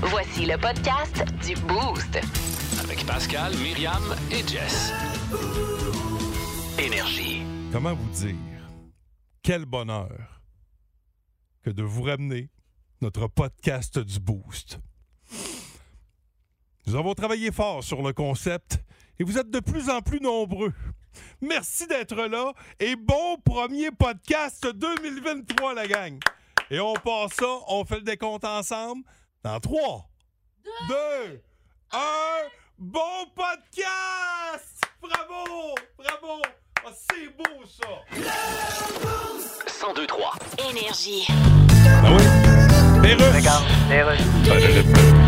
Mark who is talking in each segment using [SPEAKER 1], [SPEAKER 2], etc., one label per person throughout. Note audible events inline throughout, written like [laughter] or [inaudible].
[SPEAKER 1] Voici le podcast du Boost.
[SPEAKER 2] Avec Pascal, Myriam et Jess. Énergie.
[SPEAKER 3] Comment vous dire quel bonheur que de vous ramener notre podcast du Boost. Nous avons travaillé fort sur le concept et vous êtes de plus en plus nombreux. Merci d'être là et bon premier podcast 2023, la gang. Et on passe ça, on fait le décompte ensemble dans 3, 2, 1. Bon podcast! Bravo! Bravo! Ah, c'est beau ça!
[SPEAKER 2] 1023.
[SPEAKER 1] Énergie.
[SPEAKER 3] Ah oui? Perruche!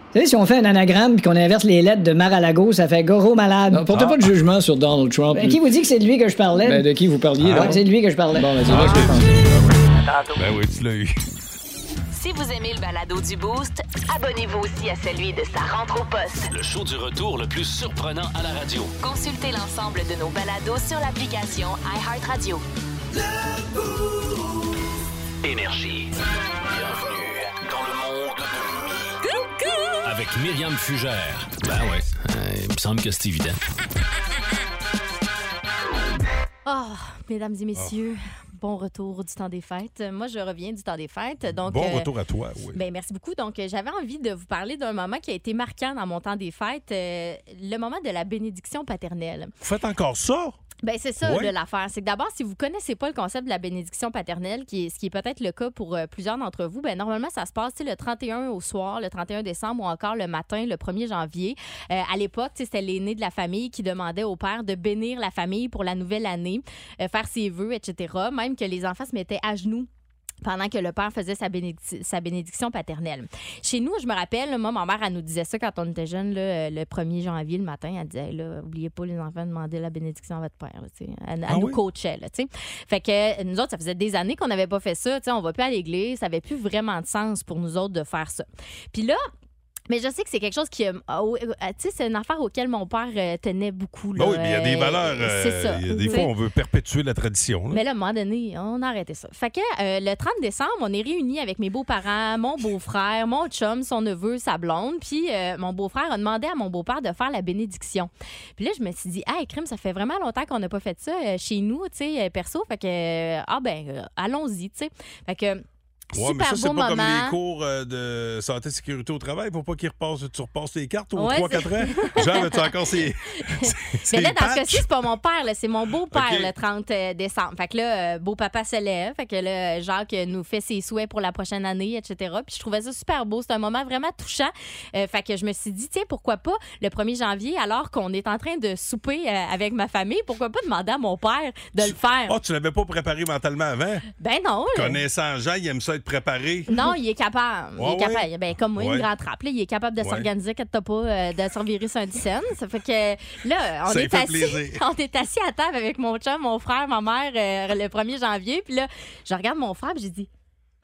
[SPEAKER 4] Vous savez, si on fait un anagramme puis qu'on inverse les lettres de Mar-a-Lago, ça fait Goro malade.
[SPEAKER 5] Non, portez pas de jugement sur Donald Trump.
[SPEAKER 4] Ben, qui vous dit que c'est de lui que je parlais?
[SPEAKER 5] Ben, de qui vous parliez,
[SPEAKER 4] Ah,
[SPEAKER 5] là?
[SPEAKER 4] c'est de lui que je parlais.
[SPEAKER 5] Bon, ben, c'est vrai que.
[SPEAKER 3] Ben oui, tu l'as eu.
[SPEAKER 1] Si vous aimez le balado du Boost, abonnez-vous aussi à celui de sa rentre au poste.
[SPEAKER 2] Le show du retour le plus surprenant à la radio.
[SPEAKER 1] Consultez l'ensemble de nos balados sur l'application iHeartRadio.
[SPEAKER 2] Énergie. Avec Myriam Fugère. Ben ouais, euh, il me semble que c'est évident.
[SPEAKER 6] Ah, mesdames et messieurs, bon retour du temps des fêtes. Moi, je reviens du temps des fêtes. Donc,
[SPEAKER 3] Bon
[SPEAKER 6] euh,
[SPEAKER 3] retour à toi, oui.
[SPEAKER 6] ben, merci beaucoup. Donc, euh, j'avais envie de vous parler d'un moment qui a été marquant dans mon temps des fêtes, euh, le moment de la bénédiction paternelle.
[SPEAKER 3] Vous faites encore ça?
[SPEAKER 6] Ben c'est ça l'affaire. C'est que d'abord, si vous connaissez pas le concept de la bénédiction paternelle, qui est, ce qui est peut-être le cas pour euh, plusieurs d'entre vous, ben normalement, ça se passe le 31 au soir, le 31 décembre ou encore le matin, le 1er janvier. Euh, à l'époque, c'était l'aîné de la famille qui demandait au père de bénir la famille pour la nouvelle année, euh, faire ses vœux, etc. Même que les enfants se mettaient à genoux pendant que le père faisait sa, bénédic- sa bénédiction paternelle. Chez nous, je me rappelle, moi, ma mère, elle nous disait ça quand on était jeunes, là, euh, le 1er janvier, le matin. Elle disait, là, oubliez pas, les enfants, demandez la bénédiction à votre père. là, elle elle
[SPEAKER 3] Ah
[SPEAKER 6] nous
[SPEAKER 3] oui?
[SPEAKER 6] coachait. Là, fait que euh, nous autres, ça faisait des années qu'on n'avait pas fait ça. On va plus à l'église. Ça avait plus vraiment de sens pour nous autres de faire ça. Puis là, mais je sais que c'est quelque chose qui. euh, euh, tu sais, c'est une affaire auquel mon père euh, tenait beaucoup. Là,
[SPEAKER 3] Ben oui, mais il y a des valeurs.
[SPEAKER 6] c'est ça.
[SPEAKER 3] y a des fois, on veut perpétuer la tradition. là.
[SPEAKER 6] Mais là, à un moment donné, on a arrêté ça. Fait que le 30 décembre, on est réunis avec mes beaux-parents, mon beau-frère, mon chum, son neveu, sa blonde. Puis mon beau-frère a demandé à mon beau-père de faire la bénédiction. Puis là, je me suis dit, hey, crime, ça fait vraiment longtemps qu'on n'a pas fait ça chez nous, tu sais, perso. Fait que, ah ben, allons-y, tu sais. Fait que.
[SPEAKER 3] Ouais, mais
[SPEAKER 6] Super
[SPEAKER 3] ça, c'est pas
[SPEAKER 6] moment.
[SPEAKER 3] comme les cours euh, de santé et sécurité au travail pour pas qu'ils repassent, tu repasses tes cartes aux
[SPEAKER 6] Ouais,
[SPEAKER 3] 3-4 ans. [laughs] Genre, as-tu encore [laughs] ces.
[SPEAKER 6] Mais là, dans ce cas-ci, c'est pas mon père, c'est mon beau-père le 30 euh, décembre. Fait que là, euh, beau-papa se lève. Fait que là, Jacques nous fait ses souhaits pour la prochaine année, etc. Puis je trouvais ça super beau. C'est un moment vraiment touchant. Euh, fait que je me suis dit, tiens, pourquoi pas le 1er janvier, alors qu'on est en train de souper avec ma famille, pourquoi pas demander à mon père de le faire?
[SPEAKER 3] Ah, tu l'avais pas préparé mentalement avant?
[SPEAKER 6] Ben non.
[SPEAKER 3] Connaissant Jean, il aime ça être préparé.
[SPEAKER 6] Non, il est capable. il est capable. Ben, comme moi,
[SPEAKER 3] Ouais.
[SPEAKER 6] une grande trappe. là, il est capable de s'organiser, quand t'as pas, euh, de se revirer sur un scène. Ça fait que là, on
[SPEAKER 3] Ça
[SPEAKER 6] est, assis, [laughs] on est assis à table avec mon chum, mon frère, ma mère euh, le 1er janvier. Puis là, je regarde mon frère et j'ai dit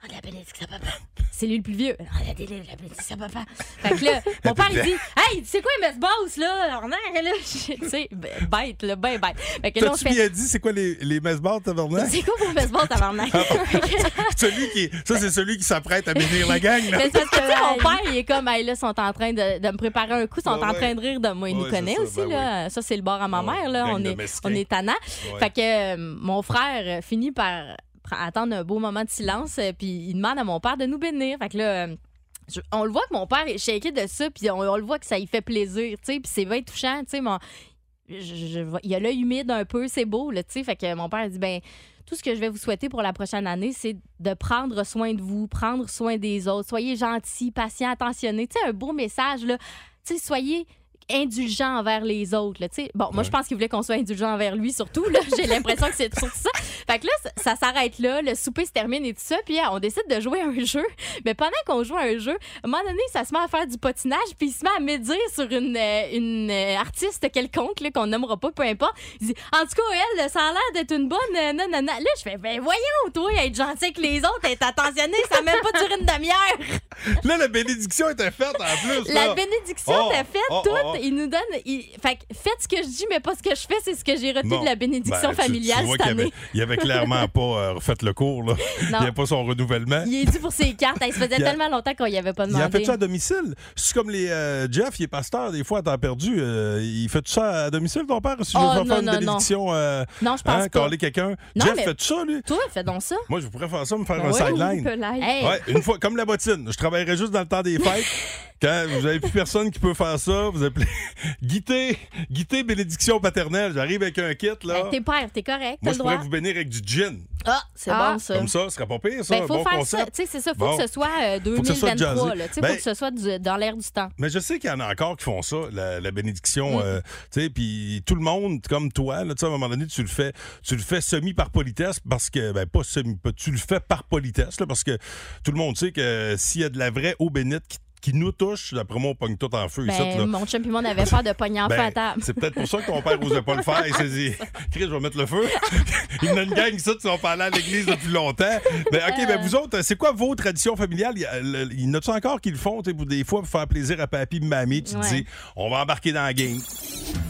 [SPEAKER 6] Ah, la bénédiction, papa. C'est lui le plus vieux. Ah, la délai, la bénédiction, papa. Fait que là, [laughs] mon père, il dit Hey, c'est quoi les boss là? On a, là. Tu sais, bête, là, ben bête. Fait que là, on fait
[SPEAKER 3] bien dit, c'est quoi les, les mesbars, tabarnak?
[SPEAKER 6] C'est quoi pour baseball, tabarnak? [laughs]
[SPEAKER 3] celui qui, ça, c'est celui qui s'apprête à bénir la gang. là.
[SPEAKER 6] Mais c'est parce que, mon père, il est comme, hey, là, ils sont en train de, de me préparer un coup, ils sont en train de rire de moi. Il nous connaît
[SPEAKER 3] ça,
[SPEAKER 6] aussi,
[SPEAKER 3] ben
[SPEAKER 6] là. Ça, c'est le bar à ma mère, là. On est, on est tannant. Fait que euh, mon frère euh, finit par attendre un beau moment de silence, euh, puis il demande à mon père de nous bénir. Fait que là, euh, on le voit que mon père est shaké de ça, puis on, le voit que ça lui fait plaisir, tu sais, puis c'est bien touchant, tu sais, il y a l'œil humide un peu, c'est beau, là, tu sais, fait que mon père a dit, ben tout ce que je vais vous souhaiter pour la prochaine année, c'est de prendre soin de vous, prendre soin des autres, soyez gentils, patients, attentionnés, tu sais, un beau message, là, tu sais, soyez indulgents envers les autres, là. Bon, moi, je pense qu'il voulait qu'on soit indulgent envers lui, surtout, j'ai l'impression que c'est surtout ça. Fait que là, ça, ça s'arrête là, le souper se termine et tout ça, puis euh, on décide de jouer à un jeu. Mais pendant qu'on joue à un jeu, à un moment donné, ça se met à faire du patinage, puis il se met à médire sur une, euh, une euh, artiste quelconque, qu'on nommera pas, peu importe. Il dit, en tout cas, elle, ça a l'air d'être une bonne, euh, non, non, non. Là, je fais, ben voyons, toi, être gentil avec les autres, être attentionné, ça même pas duré une demi-heure.
[SPEAKER 3] Là, la bénédiction était faite en plus.
[SPEAKER 6] La bénédiction,
[SPEAKER 3] Oh,
[SPEAKER 6] t'as fait
[SPEAKER 3] oh,
[SPEAKER 6] tout.
[SPEAKER 3] oh,
[SPEAKER 6] Il nous donne. il- Fait que faites ce que je dis, mais pas ce que je fais, c'est ce que j'ai retenu
[SPEAKER 3] Bon.
[SPEAKER 6] de la bénédiction
[SPEAKER 3] Ben,
[SPEAKER 6] familiale
[SPEAKER 3] tu vois
[SPEAKER 6] cette
[SPEAKER 3] avait,
[SPEAKER 6] année.
[SPEAKER 3] il avait clairement [laughs] pas euh, refait le cours. Là. Il
[SPEAKER 6] Non.
[SPEAKER 3] n'y avait pas son renouvellement.
[SPEAKER 6] Il est dû pour ses cartes. Il se faisait
[SPEAKER 3] Il a-
[SPEAKER 6] tellement longtemps qu'on y avait pas
[SPEAKER 3] Il a
[SPEAKER 6] demandé.
[SPEAKER 3] fait ça à domicile. C'est comme les euh, Jeff, il est pasteur des fois à temps perdu. euh, il fait tout ça à domicile, ton père? Si je
[SPEAKER 6] Oh,
[SPEAKER 3] veux faire
[SPEAKER 6] non,
[SPEAKER 3] une
[SPEAKER 6] non, non.
[SPEAKER 3] bénédiction, euh,
[SPEAKER 6] Non, je pense
[SPEAKER 3] hein,
[SPEAKER 6] pas.
[SPEAKER 3] caler quelqu'un.
[SPEAKER 6] Non,
[SPEAKER 3] Jeff
[SPEAKER 6] mais-
[SPEAKER 3] fait tout ça, lui?
[SPEAKER 6] Toi, fais donc ça.
[SPEAKER 3] Moi, je pourrais faire ça, me faire
[SPEAKER 6] Ben
[SPEAKER 3] un
[SPEAKER 6] oui,
[SPEAKER 3] sideline.
[SPEAKER 6] Hey.
[SPEAKER 3] Ouais, une fois, comme la bottine. Je travaillerai juste dans le temps des [laughs] fêtes. Quand vous avez plus personne qui peut faire ça, vous appelez [laughs] Guité, Guité bénédiction paternelle. J'arrive avec un kit, là.
[SPEAKER 6] Ben, t'es père, t'es correct.
[SPEAKER 3] Moi, je pourrais vous bénir avec du gin.
[SPEAKER 6] Ah, c'est
[SPEAKER 7] Ah.
[SPEAKER 6] bon, ça.
[SPEAKER 3] Comme ça, ce serait pas pire, ça.
[SPEAKER 6] Ben, faut
[SPEAKER 3] bon
[SPEAKER 6] faire ça. Tu sais, c'est ça. Faut
[SPEAKER 3] Bon.
[SPEAKER 6] que ce soit euh,
[SPEAKER 3] Faut que ce soit
[SPEAKER 6] 2023.
[SPEAKER 3] jazzé.
[SPEAKER 6] là. Tu sais,
[SPEAKER 3] Ben-
[SPEAKER 6] faut que ce soit du- dans l'air du temps.
[SPEAKER 3] Mais je sais qu'il y en a encore qui font ça, la, la bénédiction.
[SPEAKER 6] Mm.
[SPEAKER 3] euh, tu sais, puis tout le monde, comme toi, là, tu sais, à un moment donné, tu le fais, tu le fais semi par politesse parce que, ben pas semi, pas- tu le fais par politesse, là, parce que tout le monde sait que s'il y a de la vraie eau bénite qui, qui nous touche, d'après moi, on pogne tout en feu ici,
[SPEAKER 6] Ben,
[SPEAKER 3] là.
[SPEAKER 6] mon chum et moi, on avait peur de pogner en feu
[SPEAKER 3] Ben,
[SPEAKER 6] à table.
[SPEAKER 3] c'est peut-être pour ça que ton père n'osait pas le faire. Il s'est dit, [laughs] Chris, je vais mettre le feu. [laughs] Il y en a une gang qui sont pas allés à l'église depuis longtemps. Ben, OK, ben, vous autres, c'est quoi vos traditions familiales? Il y a- en a-tu encore qui le font, des fois, pour faire plaisir à papy et mamie? Tu te dis, on va embarquer dans la game.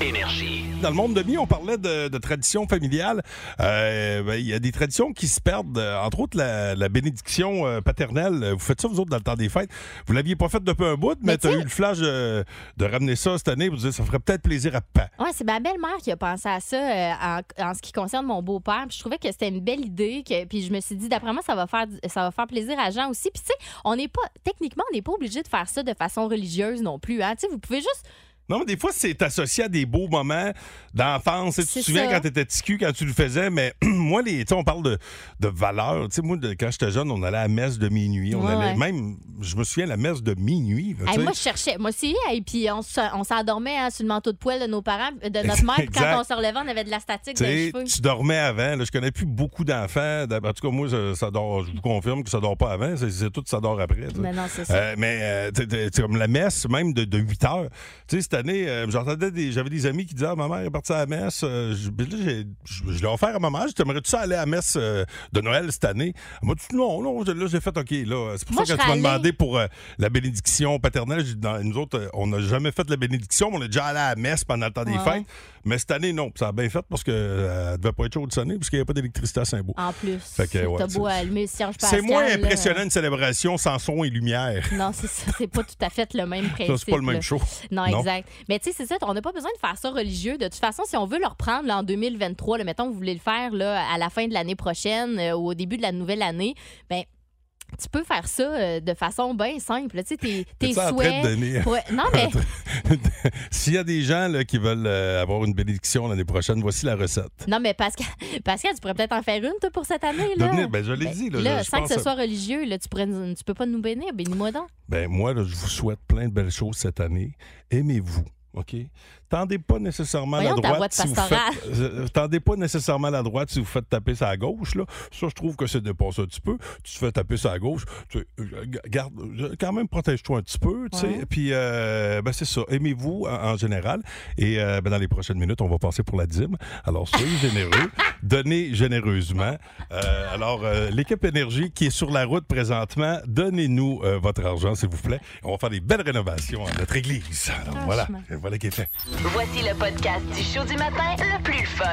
[SPEAKER 2] Énergie.
[SPEAKER 3] Dans le monde de mi, on parlait de, de traditions familiales. Euh, ben, Il y a des traditions qui se perdent, euh, entre autres la, la bénédiction euh, paternelle. Vous faites ça, vous autres, dans le temps des fêtes? Vous l'aviez pas fait depuis un bout, mais,
[SPEAKER 6] Mais
[SPEAKER 3] tu as eu le flash euh, de ramener ça cette année. Vous dites, ça ferait peut-être plaisir à papa.
[SPEAKER 6] Ouais, c'est ma belle-mère qui a pensé à ça euh, en, en ce qui concerne mon beau-père. Puis Je trouvais que c'était une belle idée. Que, puis je me suis dit, d'après moi, ça va faire, ça va faire plaisir à Jean aussi. Puis tu sais, on n'est pas, techniquement, on n'est pas obligé de faire ça de façon religieuse non plus. Hein. Tu sais, vous pouvez juste
[SPEAKER 3] Non, mais des fois, c'est associé à des beaux moments d'enfance. Tu te souviens
[SPEAKER 6] ça.
[SPEAKER 3] quand tu étais petit cul, quand tu le faisais, mais [clears throat] moi, les, on parle de, de valeurs. Tu sais, moi, de- quand j'étais jeune, on allait à la messe de minuit. On
[SPEAKER 6] Ouais,
[SPEAKER 3] allait,
[SPEAKER 6] ouais.
[SPEAKER 3] même, je me souviens, la messe de minuit. là,
[SPEAKER 6] Hey, moi, je cherchais. Moi aussi, et puis on, se- on s'endormait hein, sur le manteau de poêle de nos parents, de [laughs] notre mère. Puis quand on se relevait, on avait de la statique dans les cheveux.
[SPEAKER 3] tu dormais avant. Là, je connais plus beaucoup d'enfants. En tout cas, moi, ça, ça dort, je vous confirme que ça dort pas avant. C'est, tout, ça dort après.
[SPEAKER 6] Mais non, c'est ça.
[SPEAKER 3] Euh, mais euh, comme la messe, même de, de 8 heures. Tu sais, année, euh, j'entendais des, j'avais des amis qui disaient Ah, ma mère est partie à la messe. Euh, je, ben je- l'ai offert à ma mère. T'aimerais-tu ça aller à la messe euh, de Noël cette année? Elle m'a dit Non, non. Là, j'ai fait OK. Là. C'est pour
[SPEAKER 6] Moi,
[SPEAKER 3] ça que tu m'as demandé pour la bénédiction paternelle, dans- nous autres, on n'a jamais fait la bénédiction, mais on est déjà allé à la messe pendant le temps des fêtes. Mais cette année, non. Ça a bien fait parce que euh, elle devait pas être chaude de sonner parce qu'il n'y avait pas d'électricité à Saint-Beau.
[SPEAKER 6] En plus,
[SPEAKER 3] Fait que, ouais,
[SPEAKER 6] t'as beau
[SPEAKER 3] c'est-
[SPEAKER 6] allumer le cierge
[SPEAKER 3] C'est
[SPEAKER 6] pascal.
[SPEAKER 3] moins
[SPEAKER 6] là.
[SPEAKER 3] impressionnant une célébration sans son et lumière. [laughs]
[SPEAKER 6] Non, c'est ça. C'est pas tout à fait le même principe.
[SPEAKER 3] Ça, c'est pas le même
[SPEAKER 6] là.
[SPEAKER 3] show.
[SPEAKER 6] Non,
[SPEAKER 3] Non.
[SPEAKER 6] exact. Mais tu sais, c'est ça, on n'a pas besoin de faire ça religieux. De toute façon, si on veut le reprendre là, en 2023, là, mettons, vous voulez le faire là, à la fin de l'année prochaine euh, ou au début de la nouvelle année, ben tu peux faire ça euh, de façon bien simple. Tu sais, tes, [laughs] tes souhaits.
[SPEAKER 3] donner-
[SPEAKER 6] pour- Non, mais [laughs]
[SPEAKER 3] S'il y a des gens là, qui veulent euh, avoir une bénédiction l'année prochaine, voici la recette.
[SPEAKER 6] non, mais Pascal, [laughs] Pascal, tu pourrais peut-être en faire une, toi, pour cette année. Là.
[SPEAKER 3] Ben, je l'ai dit, là, je
[SPEAKER 6] sans
[SPEAKER 3] pense
[SPEAKER 6] que ce soit religieux, là, tu, pourrais, tu peux pas nous bénir. Bénis-moi donc.
[SPEAKER 3] Ben moi, là, je vous souhaite plein de belles choses cette année. Aimez-vous. OK? Tendez pas nécessairement
[SPEAKER 6] Voyons
[SPEAKER 3] la
[SPEAKER 6] ta
[SPEAKER 3] droite.
[SPEAKER 6] voix de
[SPEAKER 3] si vous faites, euh, tendez pas nécessairement la droite si vous faites taper sa gauche. Là. Ça, je trouve que c'est dépassé un petit peu. Tu te fais taper sa gauche. Tu, euh, garde, euh, quand même, protège-toi un petit peu. tu sais.
[SPEAKER 6] Ouais.
[SPEAKER 3] Puis, euh, ben, c'est ça. Aimez-vous en, en général. Et euh, ben, dans les prochaines minutes, on va passer pour la dîme. Alors, soyez généreux. [laughs] Donnez généreusement. Euh, alors, euh, l'équipe Énergie qui est sur la route présentement, donnez-nous euh, votre argent, s'il vous plaît. On va faire des belles rénovations à notre église. Alors, voilà. Voilà qui est fait.
[SPEAKER 1] Voici le podcast du show du matin le plus fun.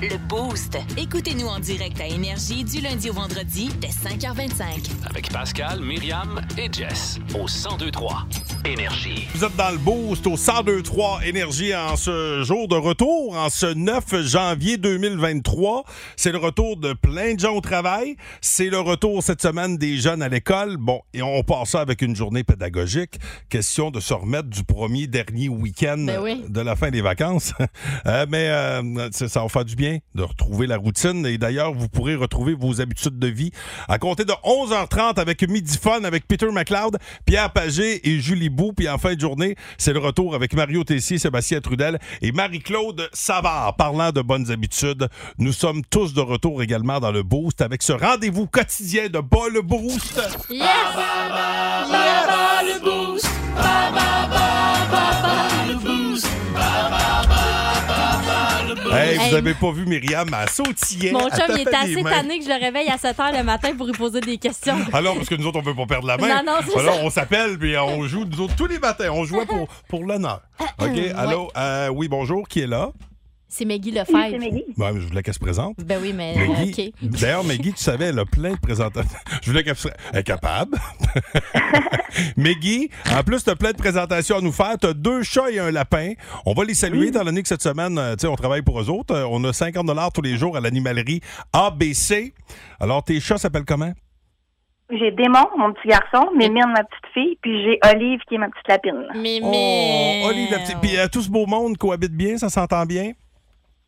[SPEAKER 1] Le Boost.
[SPEAKER 7] Écoutez-nous en direct à Énergie du lundi au vendredi dès 5h25.
[SPEAKER 2] Avec Pascal, Myriam et Jess au 1023 Énergie.
[SPEAKER 3] Vous êtes dans le boost au 1023 Énergie en ce jour de retour, en ce 9 janvier 2023. C'est le retour de plein de gens au travail. C'est le retour cette semaine des jeunes à l'école. Bon, et on passe ça avec une journée pédagogique. Question de se remettre du premier dernier week-end
[SPEAKER 6] Ben oui.
[SPEAKER 3] de la fin des vacances. [laughs] Euh, mais euh, ça ça va faire du bien de retrouver la routine. Et d'ailleurs, vous pourrez retrouver vos habitudes de vie à compter de 11h30 avec Midi Fun avec Peter McLeod, Pierre Pagé et Julie Bou. Puis en fin de journée, c'est le retour avec Mario Tessier, Sébastien Trudel et Marie-Claude Savard. Parlant de bonnes habitudes, nous sommes tous de retour également dans le Boost avec ce rendez-vous quotidien de Bas le Boost.
[SPEAKER 6] Yes!
[SPEAKER 3] Hey. vous avez pas vu Myriam à sautiller.
[SPEAKER 6] Mon
[SPEAKER 3] elle
[SPEAKER 6] chum, il
[SPEAKER 3] des
[SPEAKER 6] assez tanné que je le réveille à 7 h le matin pour lui poser des questions.
[SPEAKER 3] Ah non, parce que nous autres, on veut pas perdre la main.
[SPEAKER 6] Non, non,
[SPEAKER 3] Alors,
[SPEAKER 6] ça.
[SPEAKER 3] on s'appelle, puis on joue, nous autres, tous les matins. On jouait pour, pour l'honneur. OK? Allô? Euh, oui, bonjour. Qui est là?
[SPEAKER 6] C'est Maggie
[SPEAKER 8] Oui, c'est
[SPEAKER 6] Lefebvre.
[SPEAKER 8] Maggie.
[SPEAKER 3] Ouais, mais je voulais qu'elle se présente.
[SPEAKER 6] Ben oui, mais
[SPEAKER 3] Maggie.
[SPEAKER 6] OK.
[SPEAKER 3] D'ailleurs, Maggie, tu savais, elle a plein de présentations. [laughs] Je voulais qu'elle soit elle est capable. [laughs] Maggie, en plus, tu as plein de présentations à nous faire. Tu as deux chats et un lapin. On va les saluer, étant donné que cette semaine, euh, tu sais, on travaille pour eux autres. Euh, On a 50 tous les jours à l'animalerie ABC. Alors, tes chats s'appellent comment?
[SPEAKER 8] J'ai Démon, mon petit garçon, Mémine, ma petite fille, puis j'ai Olive, qui est ma petite lapine.
[SPEAKER 6] Mais,
[SPEAKER 3] Oh. Olive, la petite- Puis euh, tout ce beau monde cohabite bien, ça s'entend bien?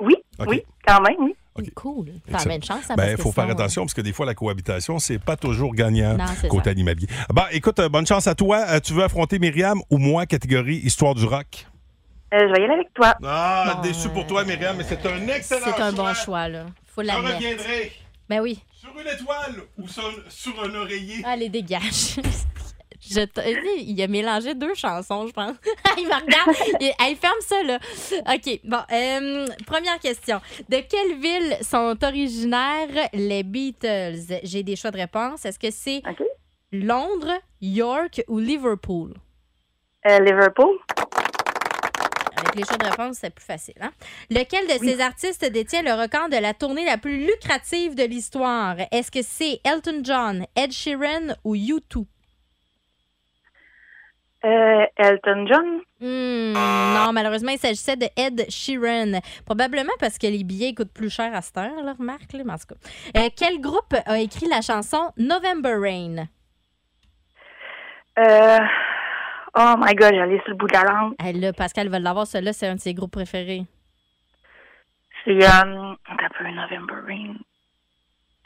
[SPEAKER 8] Oui, oui, quand même, oui.
[SPEAKER 6] Cool. T'as
[SPEAKER 3] Excellent.
[SPEAKER 6] bien de chance, ça,
[SPEAKER 3] Ben,
[SPEAKER 6] parce
[SPEAKER 3] il
[SPEAKER 6] que
[SPEAKER 3] faut faire
[SPEAKER 6] sinon,
[SPEAKER 3] attention parce que des fois, la cohabitation, c'est pas toujours gagnant
[SPEAKER 6] Non,
[SPEAKER 3] côté
[SPEAKER 6] ça.
[SPEAKER 3] animalier. Bon, écoute, euh, bonne chance à toi. Euh, tu veux affronter Myriam ou moi, catégorie Histoire du rock?
[SPEAKER 8] Euh, je vais y aller avec toi.
[SPEAKER 3] Ah,
[SPEAKER 6] Bon,
[SPEAKER 3] déçu pour toi, Myriam, mais c'est un excellent
[SPEAKER 6] C'est un bon choix, là. Faut
[SPEAKER 3] Je
[SPEAKER 6] l'admettre.
[SPEAKER 3] reviendrai
[SPEAKER 6] Ben oui.
[SPEAKER 3] sur une étoile ou sur, sur un oreiller.
[SPEAKER 6] Allez, dégage. [laughs] Je il a mélangé deux chansons, je pense. [laughs] il me regarde. Il, ferme ça, là. OK. Bon, euh, première question. De quelle ville sont originaires les Beatles? J'ai des choix de réponse. Est-ce que c'est. Londres, York ou Liverpool?
[SPEAKER 8] Euh, Liverpool.
[SPEAKER 6] Avec les choix de réponse, c'est plus facile. Hein? Lequel de ces artistes détient le record de la tournée la plus lucrative de l'histoire? Est-ce que c'est Elton John, Ed Sheeran ou U2?
[SPEAKER 8] Euh, Elton John.
[SPEAKER 6] Hmm, non, malheureusement, il s'agissait de Ed Sheeran. Probablement parce que les billets coûtent plus cher à cette heure, là, remarque. Là, mais en tout cas. Euh, quel groupe a écrit la chanson November Rain?
[SPEAKER 8] Euh, oh my God, j'allais sur le bout de la langue.
[SPEAKER 6] Eh, là, Pascal va l'avoir, celui-là, c'est un de ses groupes préférés.
[SPEAKER 8] C'est, euh, un peu November Rain.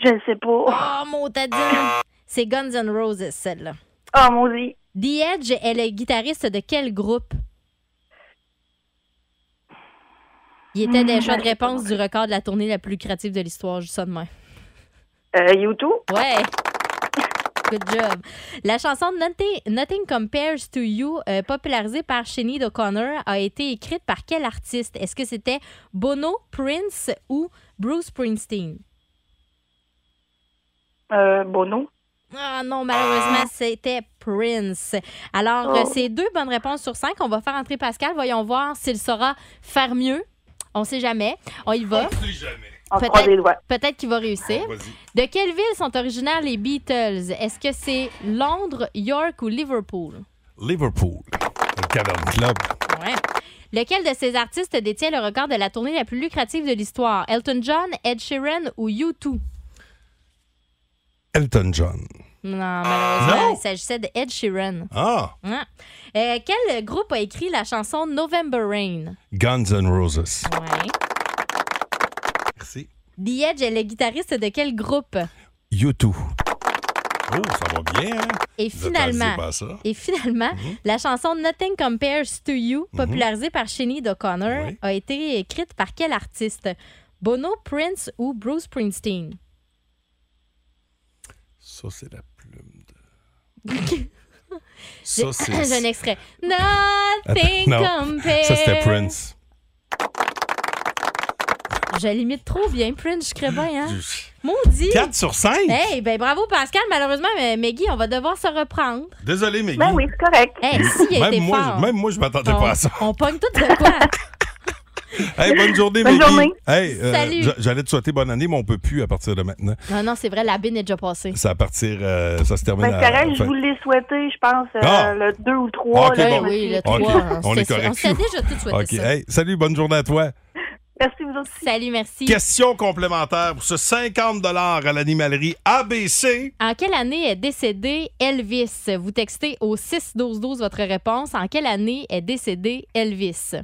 [SPEAKER 8] Je ne sais pas.
[SPEAKER 6] Oh, mon tadine! C'est Guns N' Roses, celle-là.
[SPEAKER 8] Oh, maudit.
[SPEAKER 6] The Edge est le guitariste de quel groupe? Il était des
[SPEAKER 8] Hmm,
[SPEAKER 6] choix de réponse du record de la tournée la plus lucrative de l'histoire, juste ça de même.
[SPEAKER 8] Euh, YouTube.
[SPEAKER 6] Ouais. Good job. La chanson Nothing, Nothing Compares to You, euh, popularisée par Sinead O'Connor, a été écrite par quel artiste? Est-ce que c'était Bono, Prince ou Bruce Springsteen?
[SPEAKER 8] Euh, Bono.
[SPEAKER 6] Ah non, malheureusement, c'était Prince. Alors,
[SPEAKER 8] Oh.
[SPEAKER 6] euh, c'est deux bonnes réponses sur cinq. On va faire entrer Pascal. Voyons voir s'il saura faire mieux. On sait jamais. On y va.
[SPEAKER 3] On sait jamais.
[SPEAKER 6] Peut-être- qu'il va réussir. De quelle ville sont originaires les Beatles? Est-ce que c'est Londres, York ou Liverpool?
[SPEAKER 3] Liverpool, le Cavern Club.
[SPEAKER 6] Ouais. Lequel de ces artistes détient le record de la tournée la plus lucrative de l'histoire? Elton John, Ed Sheeran ou U2?
[SPEAKER 3] Elton John.
[SPEAKER 6] Non, malheureusement,
[SPEAKER 3] Non?
[SPEAKER 6] il s'agissait de Ed Sheeran.
[SPEAKER 3] Ah,
[SPEAKER 6] Ouais. Euh, quel groupe a écrit la chanson November Rain?
[SPEAKER 3] Guns N' Roses.
[SPEAKER 6] Ouais.
[SPEAKER 3] Merci.
[SPEAKER 6] The Edge est le guitariste de quel groupe?
[SPEAKER 3] U2. Oh, ça va bien, hein?
[SPEAKER 6] Et finalement,
[SPEAKER 3] ça.
[SPEAKER 6] et finalement
[SPEAKER 3] Mhm.
[SPEAKER 6] la chanson Nothing Compares to You, popularisée par Sinead O'Connor,
[SPEAKER 3] Oui.
[SPEAKER 6] a été écrite par quel artiste? Bono, Prince ou Bruce Springsteen?
[SPEAKER 3] Ça, c'est la. Ça, [laughs] c'est...
[SPEAKER 6] J'ai un extrait. Nothing
[SPEAKER 3] non.
[SPEAKER 6] compares.
[SPEAKER 3] Ça, c'était Prince.
[SPEAKER 6] Je l'imite trop bien, Prince, je crée bien, hein? Maudit!
[SPEAKER 3] 4 sur 5?
[SPEAKER 6] Hey, ben bravo Pascal. Malheureusement, mais Maggie, on va devoir se reprendre.
[SPEAKER 3] Désolé, Maggie.
[SPEAKER 8] Ben oui, c'est correct.
[SPEAKER 6] Hey, si, il a été
[SPEAKER 3] même, moi,
[SPEAKER 6] fort.
[SPEAKER 3] je- même moi, je m'attendais
[SPEAKER 6] on,
[SPEAKER 3] pas à ça.
[SPEAKER 6] on pogne tout de quoi? [laughs] [laughs]
[SPEAKER 3] Hey, bonne journée,
[SPEAKER 8] Bonne journée.
[SPEAKER 3] Hey, euh,
[SPEAKER 6] Salut.
[SPEAKER 3] j'a- J'allais te souhaiter bonne année, mais on peut plus à partir de maintenant.
[SPEAKER 6] Non, non, c'est vrai, la bine est déjà passée.
[SPEAKER 3] Ça à partir, euh, ça se termine
[SPEAKER 8] Ben,
[SPEAKER 3] à
[SPEAKER 8] c'est correct, je
[SPEAKER 3] fin-
[SPEAKER 8] vous l'ai souhaité, je pense, euh,
[SPEAKER 3] Ah.
[SPEAKER 8] le 2 ou le 3.
[SPEAKER 3] Ok,
[SPEAKER 8] là,
[SPEAKER 3] bon.
[SPEAKER 8] je me
[SPEAKER 6] oui, le
[SPEAKER 8] souviens
[SPEAKER 6] 3.
[SPEAKER 8] plus.
[SPEAKER 3] Ok, on est correct.
[SPEAKER 6] On s'est déjà tout souhaité
[SPEAKER 3] OK.
[SPEAKER 6] ça.
[SPEAKER 3] Hey, salut, bonne journée à toi.
[SPEAKER 8] Merci, vous aussi.
[SPEAKER 6] Salut, merci.
[SPEAKER 3] Question complémentaire pour ce 50 à l'animalerie ABC.
[SPEAKER 6] En quelle année est décédé Elvis? Vous textez au 6-12-12 votre réponse. En quelle année est décédé Elvis?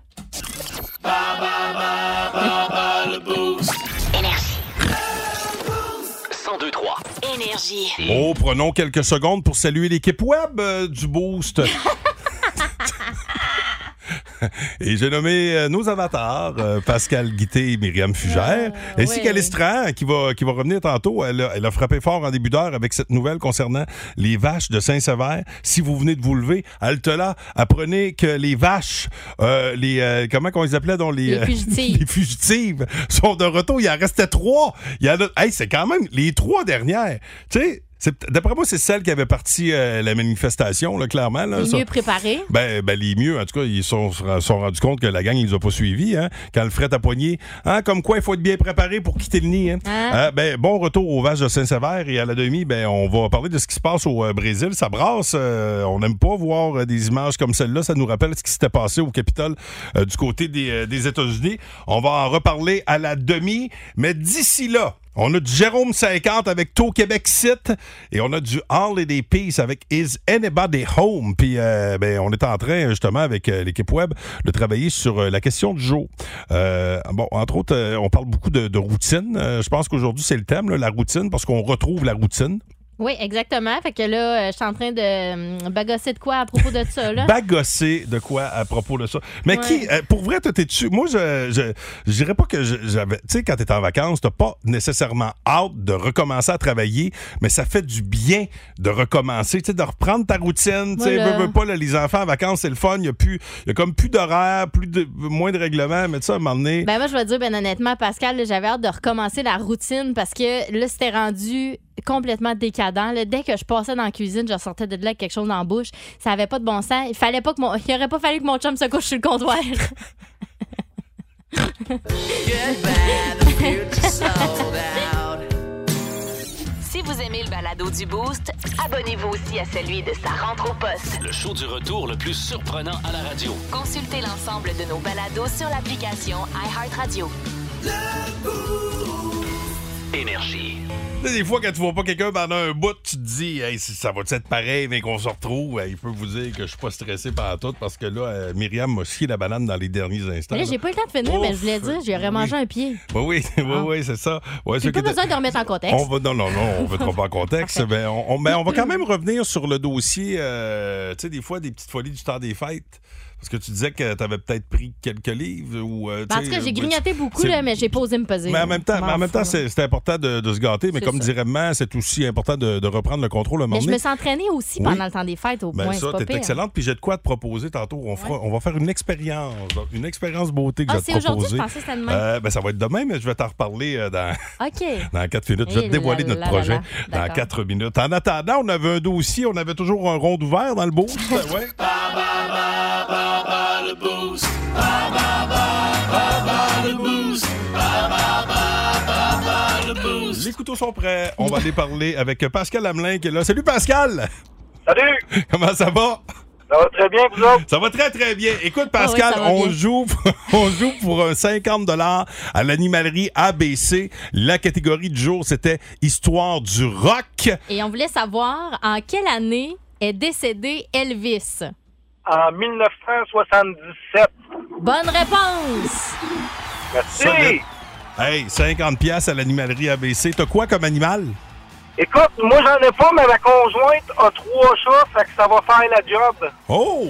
[SPEAKER 1] Énergie.
[SPEAKER 2] 1023.
[SPEAKER 7] Énergie.
[SPEAKER 3] Oh, prenons quelques secondes pour saluer l'équipe web euh, du Boost. [laughs] [laughs] Et j'ai nommé euh, nos avatars, euh, Pascal Guité et Myriam Fugère,
[SPEAKER 6] Ah,
[SPEAKER 3] ainsi
[SPEAKER 6] ouais.
[SPEAKER 3] qu'Alice Tran, qui va, qui va revenir tantôt. Elle a, elle a frappé fort en début d'heure avec cette nouvelle concernant les vaches de Saint-Sever. Si vous venez de vous lever, halte là, apprenez que les vaches, euh, les euh, comment qu'on les appelait dans les,
[SPEAKER 6] Les
[SPEAKER 3] euh,
[SPEAKER 6] fugitives. [laughs]
[SPEAKER 3] les fugitives sont de retour. Il en restait trois. Il y en a, hey, c'est quand même les trois dernières. Tu sais, d'après moi, c'est celle qui avait parti euh, la manifestation, là, clairement. Là,
[SPEAKER 6] Les
[SPEAKER 3] ça.
[SPEAKER 6] mieux préparé.
[SPEAKER 3] Ben, ben, les mieux, en tout cas, ils sont, sont rendus compte que la gang, ils les a pas suivis, hein, quand le fret a poigné. Hein, comme quoi, il faut être bien préparé pour quitter le nid. Hein.
[SPEAKER 6] Hein?
[SPEAKER 3] Euh, ben, bon retour aux vaches de Saint-Sever et à la demi, ben, on va parler de ce qui se passe au euh, Brésil. Ça brasse. euh, on n'aime pas voir des images comme celle-là. Ça nous rappelle ce qui s'était passé au Capitole du côté des, euh, des États-Unis. On va en reparler à la demi. Mais d'ici là, on a du Jérôme 50 avec Taux Québec Site et on a du Holiday Peace avec Is Anybody Home. Puis euh, ben, on est en train justement avec euh, l'équipe web de travailler sur euh, la question du jour. Bon, entre autres, on parle beaucoup de, routine. Je pense qu'aujourd'hui c'est le thème, la routine, parce qu'on retrouve la routine.
[SPEAKER 6] Oui, exactement. Fait que là, euh, je suis en train de hum, bagosser de quoi à propos de ça, là? [laughs]
[SPEAKER 3] Bagosser de quoi à propos de ça? Mais
[SPEAKER 6] Ouais.
[SPEAKER 3] qui, euh, pour vrai, toi, t'es dessus. Moi, je, je, je dirais pas que j'avais. Tu sais, quand t'es en vacances, t'as pas nécessairement hâte de recommencer à travailler, mais ça fait du bien de recommencer, tu sais, de reprendre ta routine. Tu sais,
[SPEAKER 6] Voilà.
[SPEAKER 3] veux, veux pas, là, les enfants en vacances, c'est le fun. Il y a plus, il y a comme plus d'horaire, plus de, moins de règlements, mais tu sais, à un moment donné.
[SPEAKER 6] Ben moi, je vais dire, ben honnêtement, Pascal, j'avais hâte de recommencer la routine parce que là, c'était rendu complètement décadent. là. Dès que je passais dans la cuisine, je sortais de là avec quelque chose dans la bouche. Ça avait pas de bon sens. Il fallait pas que mon... Il aurait pas fallu que mon chum se couche sur le comptoir. [laughs]
[SPEAKER 1] Si vous aimez le balado du Boost, abonnez-vous aussi à celui de sa rentre au poste.
[SPEAKER 2] Le show du retour le plus surprenant à la radio.
[SPEAKER 1] Consultez l'ensemble de nos balados sur l'application iHeartRadio.
[SPEAKER 2] Énergie.
[SPEAKER 3] Des fois, quand tu vois pas quelqu'un pendant un bout, tu te dis, hey, ça va être pareil, mais qu'on se retrouve? Il peut vous dire que je suis pas stressé par tout parce que là, euh, Myriam m'a scié la banane dans les derniers instants.
[SPEAKER 6] Mais là, j'ai pas eu le temps de finir, mais je voulais dire, j'aurais mangé un pied.
[SPEAKER 3] Oui, oui, [laughs] oui, oui, c'est ça. Ouais,
[SPEAKER 6] J'ai pas besoin de remettre en contexte.
[SPEAKER 3] On va, non, non, non, on ne mettra pas en contexte. Ben, on, on- ben, on va quand [clears throat] même revenir sur le dossier, euh, tu sais, des fois, des petites folies du temps des fêtes. Parce que tu disais que tu avais peut-être pris quelques livres ou. euh,
[SPEAKER 6] Ben, en
[SPEAKER 3] tu
[SPEAKER 6] tout
[SPEAKER 3] sais,
[SPEAKER 6] cas, j'ai
[SPEAKER 3] euh,
[SPEAKER 6] grignoté beaucoup, là, mais j'ai pas osé me peser.
[SPEAKER 3] Mais en même temps, en même temps, c'est important de, de se gâter. Mais comme
[SPEAKER 6] ça.
[SPEAKER 3] dirait maman, c'est aussi important de, de reprendre le contrôle à un moment
[SPEAKER 6] Mais je me suis entraînée aussi
[SPEAKER 3] Oui.
[SPEAKER 6] pendant le temps des fêtes, au
[SPEAKER 3] Ben
[SPEAKER 6] moins.
[SPEAKER 3] ça, t'es
[SPEAKER 6] pire.
[SPEAKER 3] excellente. Puis j'ai de quoi te proposer tantôt. On, fera, on va faire une expérience. Une expérience beauté que
[SPEAKER 6] Ah,
[SPEAKER 3] je vais
[SPEAKER 6] c'est
[SPEAKER 3] te
[SPEAKER 6] aujourd'hui?
[SPEAKER 3] proposer.
[SPEAKER 6] Je pensais que c'était demain.
[SPEAKER 3] Euh, ben, ça va être demain, mais je vais t'en reparler euh, dans, [laughs]
[SPEAKER 6] OK. [laughs]
[SPEAKER 3] dans 4 minutes. Je vais
[SPEAKER 6] Eh
[SPEAKER 3] te dévoiler notre projet dans
[SPEAKER 6] D'accord.
[SPEAKER 3] 4 minutes. En attendant, on avait un dossier, on avait toujours un rond ouvert dans le beau. [laughs] Les couteaux sont prêts. On va aller parler avec Pascal Hamelin qui est là. Salut Pascal!
[SPEAKER 9] Salut!
[SPEAKER 3] Comment ça va?
[SPEAKER 9] Ça va très bien, vous autres?
[SPEAKER 3] Ça va très, très bien. Écoute, Pascal,
[SPEAKER 6] Ah oui, va
[SPEAKER 3] on, joue, [laughs] on joue pour un 50 à l'animalerie ABC. La catégorie du jour, c'était Histoire du rock.
[SPEAKER 6] Et on voulait savoir en quelle année est décédé Elvis?
[SPEAKER 9] En 1977.
[SPEAKER 6] Bonne réponse!
[SPEAKER 9] Merci!
[SPEAKER 3] Hey, 50 pièces à l'animalerie ABC. T'as quoi comme animal?
[SPEAKER 9] Écoute, moi j'en ai pas, mais ma conjointe a trois chats, fait que ça va faire la job.
[SPEAKER 3] Oh!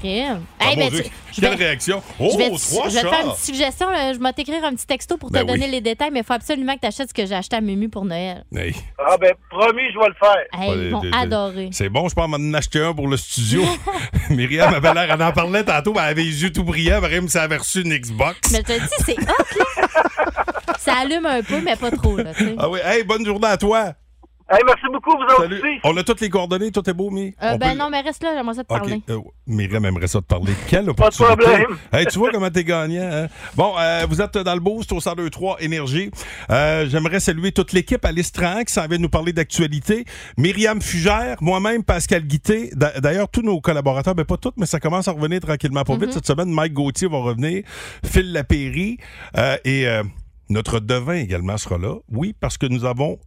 [SPEAKER 6] Crime.
[SPEAKER 3] Ah,
[SPEAKER 6] Hey,
[SPEAKER 3] mon
[SPEAKER 6] ben,
[SPEAKER 3] Dieu,
[SPEAKER 6] tu-
[SPEAKER 3] quelle
[SPEAKER 6] vais-
[SPEAKER 3] réaction! Oh,
[SPEAKER 6] je vais,
[SPEAKER 3] trois
[SPEAKER 6] je vais te faire une petite suggestion. là. Je vais t'écrire un petit texto pour te
[SPEAKER 3] Ben oui.
[SPEAKER 6] donner les détails, mais il faut absolument que tu achètes ce que j'ai acheté à Mumu pour Noël.
[SPEAKER 3] Hey,
[SPEAKER 9] Ah ben, promis, je vais le faire.
[SPEAKER 6] Hey,
[SPEAKER 3] Ouais,
[SPEAKER 6] ils vont adorer.
[SPEAKER 3] C'est bon, je peux m'en acheter un pour le studio. [laughs] [laughs] Myriam avait l'air, elle en parlait tantôt, mais elle avait les yeux tout brillants, même si elle avait reçu une Xbox.
[SPEAKER 6] Mais je te dis, c'est hot, là. [laughs] Ça allume un peu, mais pas trop, là.
[SPEAKER 3] Ah oui, hey, bonne journée à toi!
[SPEAKER 9] Hey, merci beaucoup, vous autres
[SPEAKER 3] Salut.
[SPEAKER 9] aussi.
[SPEAKER 3] On a toutes les coordonnées, tout est beau, Mi?
[SPEAKER 6] Euh, ben
[SPEAKER 3] peut-
[SPEAKER 6] non, mais reste là, j'aimerais ça te parler.
[SPEAKER 3] Euh, Myriam aimerait ça te parler. [laughs] Quelle
[SPEAKER 9] Pas de
[SPEAKER 3] opportunité.
[SPEAKER 9] problème. [laughs]
[SPEAKER 3] Hey, tu vois comment t'es gagnant. hein? Bon, euh, vous êtes dans le boost au 1023 Énergie. Euh, J'aimerais saluer toute l'équipe. Alice Tran qui s'en vient nous parler d'actualité. Myriam Fugère, moi-même, Pascal Guité. D'a- D'ailleurs, tous nos collaborateurs, ben pas tous, mais ça commence à revenir tranquillement pas vite.
[SPEAKER 6] Mhm.
[SPEAKER 3] Cette semaine, Mike Gauthier va revenir. Phil Lapéry. euh, et euh, notre devin également sera là. Oui, parce que nous avons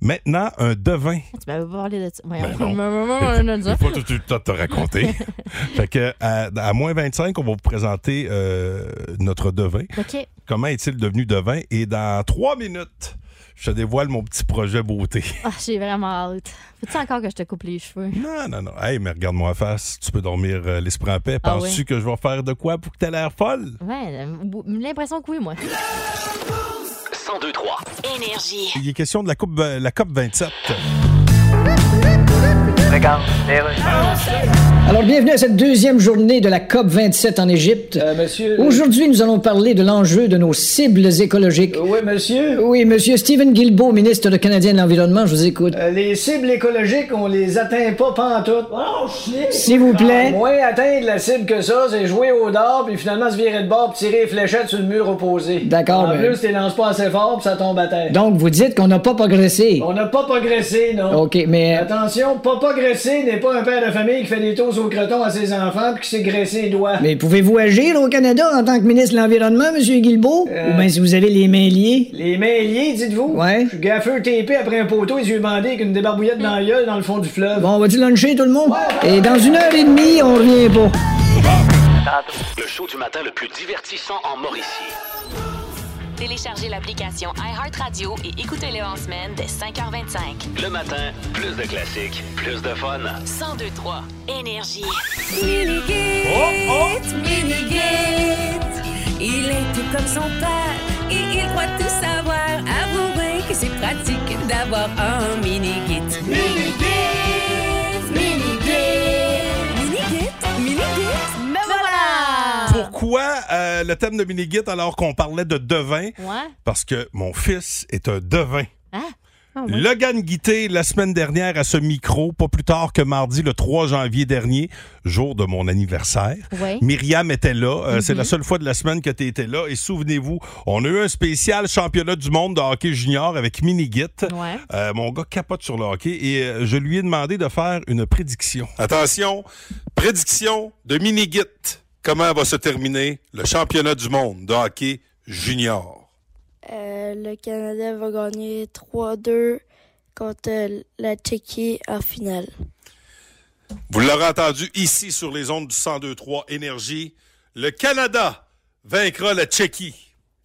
[SPEAKER 3] maintenant un devin.
[SPEAKER 6] Tu m'avais pas parlé de ça.
[SPEAKER 3] Ben. Il faut tout le te raconter. [laughs] fait que à, à moins 25, on va vous présenter euh, notre devin.
[SPEAKER 6] OK.
[SPEAKER 3] Comment est-il devenu devin? Et dans trois minutes, je te dévoile mon petit projet beauté.
[SPEAKER 6] Ah, j'ai vraiment hâte. Faut-tu encore que je te coupe les cheveux?
[SPEAKER 3] Non, non, non. Hey, mais regarde-moi en face. Tu peux dormir euh, l'esprit en paix.
[SPEAKER 6] Ah
[SPEAKER 3] Penses-tu
[SPEAKER 6] oui.
[SPEAKER 3] que je vais faire de quoi pour que t'aies l'air folle?
[SPEAKER 6] Ouais, euh, l'impression que oui, moi.
[SPEAKER 2] 1023.
[SPEAKER 7] Énergie.
[SPEAKER 3] Il est question de la Coupe, euh, la COP 27.
[SPEAKER 9] Regarde,
[SPEAKER 4] Alors, bienvenue à cette deuxième journée de la COP 27 en Égypte.
[SPEAKER 5] monsieur.
[SPEAKER 4] Aujourd'hui, nous allons parler de l'enjeu de nos cibles écologiques.
[SPEAKER 5] Oui, monsieur.
[SPEAKER 4] Oui, monsieur Stephen Guilbeault, ministre de canadien de l'Environnement, je vous écoute.
[SPEAKER 5] Euh, les cibles écologiques, on les atteint pas pantoute. Oh, shit.
[SPEAKER 4] S'il vous plaît.
[SPEAKER 5] Ah, moins atteindre la cible que ça, c'est jouer au dard, puis finalement se virer de bord, puis tirer les fléchettes sur le mur opposé.
[SPEAKER 4] D'accord,
[SPEAKER 5] En
[SPEAKER 4] mais-
[SPEAKER 5] plus, tu lances pas assez fort, puis ça tombe à terre.
[SPEAKER 4] Donc, vous dites qu'on n'a pas progressé.
[SPEAKER 5] On n'a pas progressé, non.
[SPEAKER 4] OK, mais... euh,
[SPEAKER 5] Attention, pas progresser n'est pas un père de famille qui fait des tours au croton à ses enfants puis qui s'est graissé les doigts.
[SPEAKER 4] Mais pouvez-vous agir au Canada en tant que ministre de l'Environnement, monsieur Guilbeault?
[SPEAKER 5] Euh,
[SPEAKER 4] Ou bien si vous avez les mains liées?
[SPEAKER 5] Les mains liées, dites-vous?
[SPEAKER 4] Ouais.
[SPEAKER 5] Je suis gaffeux TP après un poteau, les yeux bandés avec une débarbouillette dans la gueule dans le fond du fleuve.
[SPEAKER 4] Bon, on va-tu luncher tout le monde? Et dans une heure et demie, on revient pas.
[SPEAKER 2] Le show du matin le plus divertissant en Mauricie.
[SPEAKER 7] Téléchargez l'application iHeartRadio et écoutez-le en semaine dès 5h25.
[SPEAKER 2] Le matin, plus de classiques, plus de fun.
[SPEAKER 7] 1023 Énergie.
[SPEAKER 10] Il est tout comme son père et il croit tout savoir. Avouez que c'est pratique d'avoir un mini-git. Mini-git,
[SPEAKER 3] Pourquoi euh, le thème de Minigit alors qu'on parlait de devin?
[SPEAKER 6] Ouais.
[SPEAKER 3] Parce que mon fils est un devin.
[SPEAKER 6] Ah, ouais.
[SPEAKER 3] Logan Guité, la semaine dernière, à ce micro, pas plus tard que mardi, le 3 janvier dernier, jour de mon anniversaire.
[SPEAKER 6] Ouais.
[SPEAKER 3] Myriam était là. Euh, C'est
[SPEAKER 6] Mhm.
[SPEAKER 3] la seule fois de la semaine que tu étais là. Et souvenez-vous, on a eu un spécial championnat du monde de hockey junior avec Minigit.
[SPEAKER 6] Ouais.
[SPEAKER 3] Euh, mon gars capote sur le hockey et euh, je lui ai demandé de faire une prédiction. Attention, prédiction de Minigit. Comment va se terminer le championnat du monde de hockey junior?
[SPEAKER 11] Euh, le Canada va gagner 3-2 contre la Tchéquie en finale.
[SPEAKER 3] Vous l'aurez entendu ici sur les ondes du 1023 Énergie. Le Canada vaincra la Tchéquie.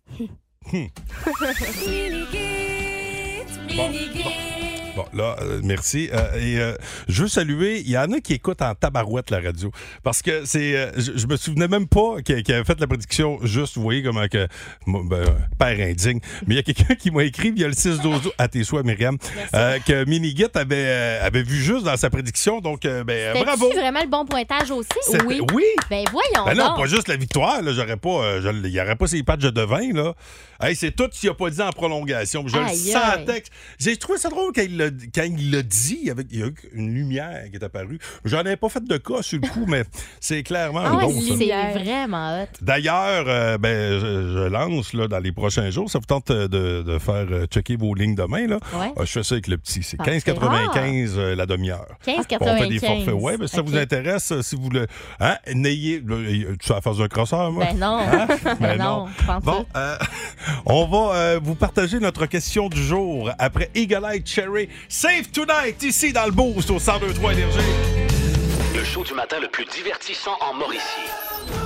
[SPEAKER 3] [laughs] Hmm. Bon, Bon, là, euh, merci. Euh, et euh, je veux saluer, il y en a qui écoutent en tabarouette la radio. Parce que c'est. je, je me souvenais même pas qu'il qu'il avait fait la prédiction juste, vous voyez, comment que. Ben, père indigne. Mais il y a quelqu'un [laughs] qui m'a écrit via le 6 12 à tes souhaits, Myriam, que Minigit avait, avait vu juste dans sa prédiction. Donc, ben, bravo.
[SPEAKER 6] vraiment le bon pointage aussi? Oui.
[SPEAKER 3] oui.
[SPEAKER 6] Ben voyons
[SPEAKER 3] Ben non,
[SPEAKER 6] donc.
[SPEAKER 3] pas juste la victoire. J'aurais pas, il n'y aurait pas ces patchs de vin. Là. Hey, c'est tout ce qu'il n'a pas dit en prolongation. Je
[SPEAKER 6] Aïe,
[SPEAKER 3] le sentais. J'ai trouvé ça drôle quand l'a, quand il l'a dit. Avec, il y a eu une lumière qui est apparue. J'en avais pas fait de cas sur le coup, [laughs] mais c'est clairement
[SPEAKER 6] Ah
[SPEAKER 3] un ça.
[SPEAKER 6] c'est vraiment hot.
[SPEAKER 3] D'ailleurs, euh, ben, je, je lance là, dans les prochains jours. Ça vous tente euh, de, de faire euh, checker vos lignes demain. Là.
[SPEAKER 6] Ouais.
[SPEAKER 3] Euh, je fais ça avec le petit. C'est
[SPEAKER 6] Ah,
[SPEAKER 3] 15,95 euh, la demi-heure.
[SPEAKER 6] 15,95.
[SPEAKER 3] On fait des forfaits. Ben, si ça vous intéresse, euh, si vous le. Hein, n'ayez. Tu vas faire un crosseur, moi?
[SPEAKER 6] Ben non.
[SPEAKER 3] Hein? [laughs]
[SPEAKER 6] Ben
[SPEAKER 3] Ben
[SPEAKER 6] non,
[SPEAKER 3] non. Bon, [laughs] on va vous partager notre question du jour après Eagle Eye Cherry. Save Tonight, ici dans le Boost au 1023 Énergie.
[SPEAKER 2] Le show du matin le plus divertissant en Mauricie.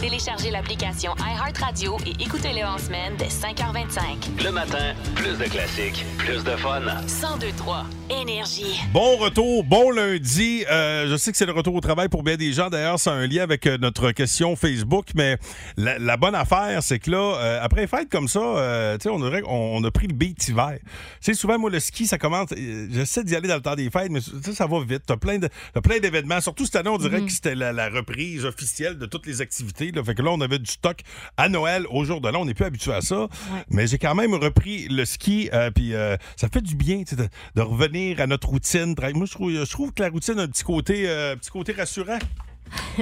[SPEAKER 7] Téléchargez l'application iHeartRadio et écoutez-le en semaine dès 5h25.
[SPEAKER 2] Le matin, plus de classiques, plus de fun.
[SPEAKER 7] 1023 Énergie.
[SPEAKER 3] Bon retour, bon lundi. Euh, je sais que c'est le retour au travail pour bien des gens. D'ailleurs, c'est un lien avec euh, notre question Facebook. Mais la, la bonne affaire, c'est que là, euh, après les fêtes comme ça, euh, tu sais, on, dirait qu'on- on a pris le beat hiver. Tu sais, souvent, moi, le ski, ça commence. euh, J'essaie d'y aller dans le temps des fêtes, mais tu sais, ça va vite. T'as plein de- t'as plein d'événements. Surtout cette année, on dirait
[SPEAKER 6] Mhm.
[SPEAKER 3] que c'était la, la reprise officielle de toutes les activités. L'été. là. Fait que là, on avait du stock à Noël au jour de l'an. On n'est plus habitué à ça. Mais j'ai quand même repris le ski. euh, Puis euh, ça fait du bien de, de revenir à notre routine. Moi, je trouve, je trouve que la routine a un petit côté, euh, un petit côté rassurant.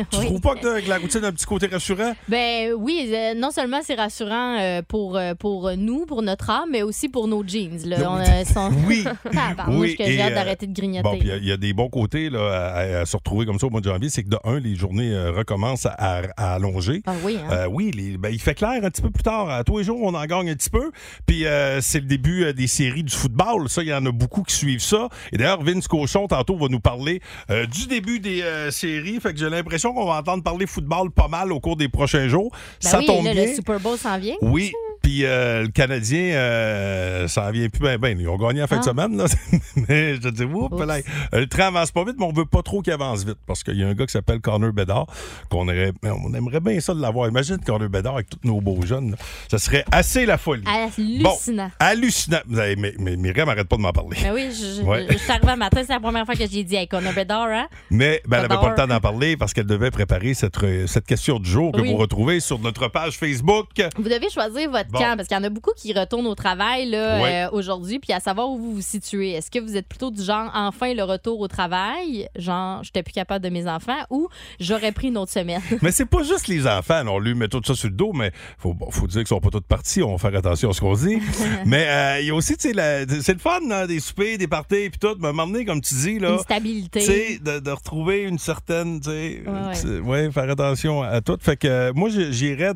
[SPEAKER 3] [laughs] Tu trouves pas que, que la routine a un petit côté rassurant?
[SPEAKER 6] Ben oui, euh, non seulement c'est rassurant euh, pour, euh, pour nous, pour notre âme, mais aussi pour nos jeans. Là. On, euh. [laughs]
[SPEAKER 3] Oui. [laughs]
[SPEAKER 6] Tabarnouche que j'ai hâte d'arrêter de grignoter.
[SPEAKER 3] Bon, puis il y a- il y, a des bons côtés là, à, se retrouver comme ça au mois de janvier. C'est que de un, les journées recommencent à, à- à allonger.
[SPEAKER 6] Ah oui, hein?
[SPEAKER 3] Oui, les- ben, il fait clair un petit peu plus tard. À tous les jours, on en gagne un petit peu. Puis c'est le début des séries du football. Ça, il y en a beaucoup qui suivent ça. Et d'ailleurs, Vince Cochon, tantôt, va nous parler du début des séries. Fait que j'ai l'impression qu'on va entendre parler football pas mal au cours des prochains jours.
[SPEAKER 6] Ben
[SPEAKER 3] ça
[SPEAKER 6] oui,
[SPEAKER 3] tombe
[SPEAKER 6] là,
[SPEAKER 3] bien.
[SPEAKER 6] le Super Bowl s'en vient.
[SPEAKER 3] Oui. Puis euh, le Canadien, euh, ça en vient plus bien. Ben, ils ont gagné en fin de
[SPEAKER 6] Ah.
[SPEAKER 3] semaine. Là. [laughs] mais je dis, oups, là, euh, le train avance pas vite, mais on veut pas trop qu'il avance vite. Parce qu'il y a un gars qui s'appelle Connor Bedard, qu'on aurait, on aimerait bien ça de l'avoir. Imagine Connor Bedard avec tous nos beaux jeunes. là. Ça serait assez la folie.
[SPEAKER 6] Hallucinant.
[SPEAKER 3] Bon, hallucinant. Mais, mais, mais Myriam arrête pas de m'en parler.
[SPEAKER 6] Ben oui, je, je-
[SPEAKER 3] Ouais.
[SPEAKER 6] je suis arrivée un matin, c'est la première fois que j'ai dit, hey, a Bedard, hein?
[SPEAKER 3] Mais ben, elle n'avait pas le temps d'en parler parce qu'elle devait préparer cette, euh, cette question du jour que
[SPEAKER 6] Oui.
[SPEAKER 3] vous retrouvez sur notre page Facebook.
[SPEAKER 6] Vous devez choisir votre
[SPEAKER 3] Bon.
[SPEAKER 6] parce qu'il y en a beaucoup qui retournent au travail là,
[SPEAKER 3] Ouais.
[SPEAKER 6] euh, aujourd'hui, puis à savoir où vous vous situez. Est-ce que vous êtes plutôt du genre enfin le retour au travail, genre j'étais plus capable de mes enfants, ou j'aurais pris une autre semaine? [laughs]
[SPEAKER 3] Mais c'est pas juste les enfants. On lui met tout ça sur le dos, mais faut, faut dire qu'ils sont pas tous partis. On va faire attention à ce qu'on dit. [laughs] mais euh, il y a aussi, tu sais, c'est le fun, là, des soupers, des parties, puis tout. Mais donné, comme tu dis, là.
[SPEAKER 6] Une stabilité.
[SPEAKER 3] Tu sais, de, de retrouver une certaine, tu sais,
[SPEAKER 6] Ouais, ouais.
[SPEAKER 3] tu sais, ouais, faire attention à tout. Fait que moi, j'irais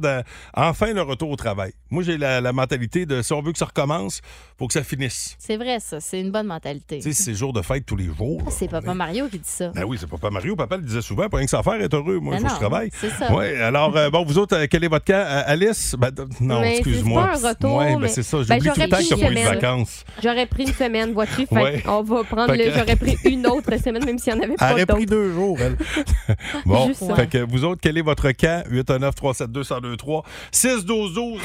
[SPEAKER 3] enfin le retour au travail. Moi, la, la mentalité de si on veut que ça recommence, faut que ça finisse.
[SPEAKER 6] C'est vrai, ça. C'est une bonne mentalité.
[SPEAKER 3] Tu sais, c'est jour de fête tous les jours. là,
[SPEAKER 6] C'est Papa Mario qui dit ça.
[SPEAKER 3] ben oui, c'est papa Mario. Papa le disait souvent, pas rien que ça à faire, être heureux. Moi, il
[SPEAKER 6] Ben
[SPEAKER 3] faut que je travaille.
[SPEAKER 6] c'est ça.
[SPEAKER 3] Ouais, alors, euh, bon, vous autres, euh, quel est votre camp? Euh, Alice? Ben, non,
[SPEAKER 12] Mais
[SPEAKER 3] excuse-moi.
[SPEAKER 12] c'est pas un retour,
[SPEAKER 3] Ouais, ben,
[SPEAKER 12] mais-
[SPEAKER 3] c'est ça.
[SPEAKER 12] Ben,
[SPEAKER 3] J'oublie tout
[SPEAKER 12] j'aurais
[SPEAKER 3] le temps
[SPEAKER 12] pris
[SPEAKER 3] que t'as
[SPEAKER 12] une
[SPEAKER 3] pas eu de vacances.
[SPEAKER 12] J'aurais pris une semaine, vois-tu? Fait
[SPEAKER 3] Ouais.
[SPEAKER 12] on va prendre le. J'aurais pris une autre [laughs] semaine, même s'il n'y en avait
[SPEAKER 3] Elle
[SPEAKER 12] pas
[SPEAKER 3] aurait pris
[SPEAKER 12] d'autres.
[SPEAKER 3] deux jours, elle. [laughs] bon,
[SPEAKER 12] Juste ça.
[SPEAKER 3] fait que vous autres, quel est votre camp? 819 372 1023 6 12 12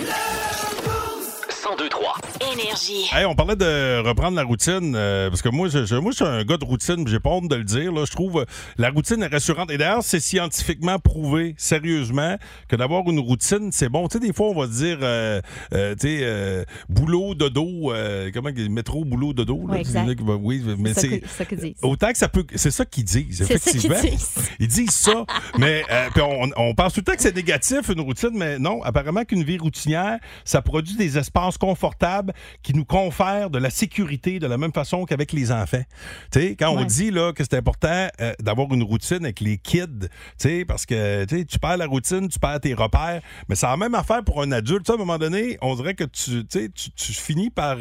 [SPEAKER 2] 1023.
[SPEAKER 7] Énergie.
[SPEAKER 3] Hey, on parlait de reprendre la routine, euh, parce que moi, je, je- moi, je suis un gars de routine, j'ai pas honte de le dire. Là. Je trouve euh, la routine est rassurante. Et d'ailleurs, c'est scientifiquement prouvé, sérieusement, que d'avoir une routine, c'est bon. Tu sais, des fois, on va se dire, euh, euh, tu sais, euh, boulot, dodo, euh, comment, métro, boulot, dodo. là.
[SPEAKER 6] Ouais, exact.
[SPEAKER 3] Qui oui, mais
[SPEAKER 6] C'est ça qu'ils disent.
[SPEAKER 3] Autant que ça peut. C'est ça qu'ils disent,
[SPEAKER 6] ça
[SPEAKER 3] effectivement.
[SPEAKER 6] disent.
[SPEAKER 3] Ils disent ça. mais euh, puis on, on pense tout le temps que c'est négatif, une routine, mais non. Apparemment qu'une vie routinière, ça produit des espaces confortables qui nous confèrent de la sécurité de la même façon qu'avec les enfants. Quand on dit là, que c'est important euh, d'avoir une routine avec les kids, parce que tu perds la routine, tu perds tes repères, mais c'est la même affaire pour un adulte. À un moment donné, on dirait que tu, tu, finis par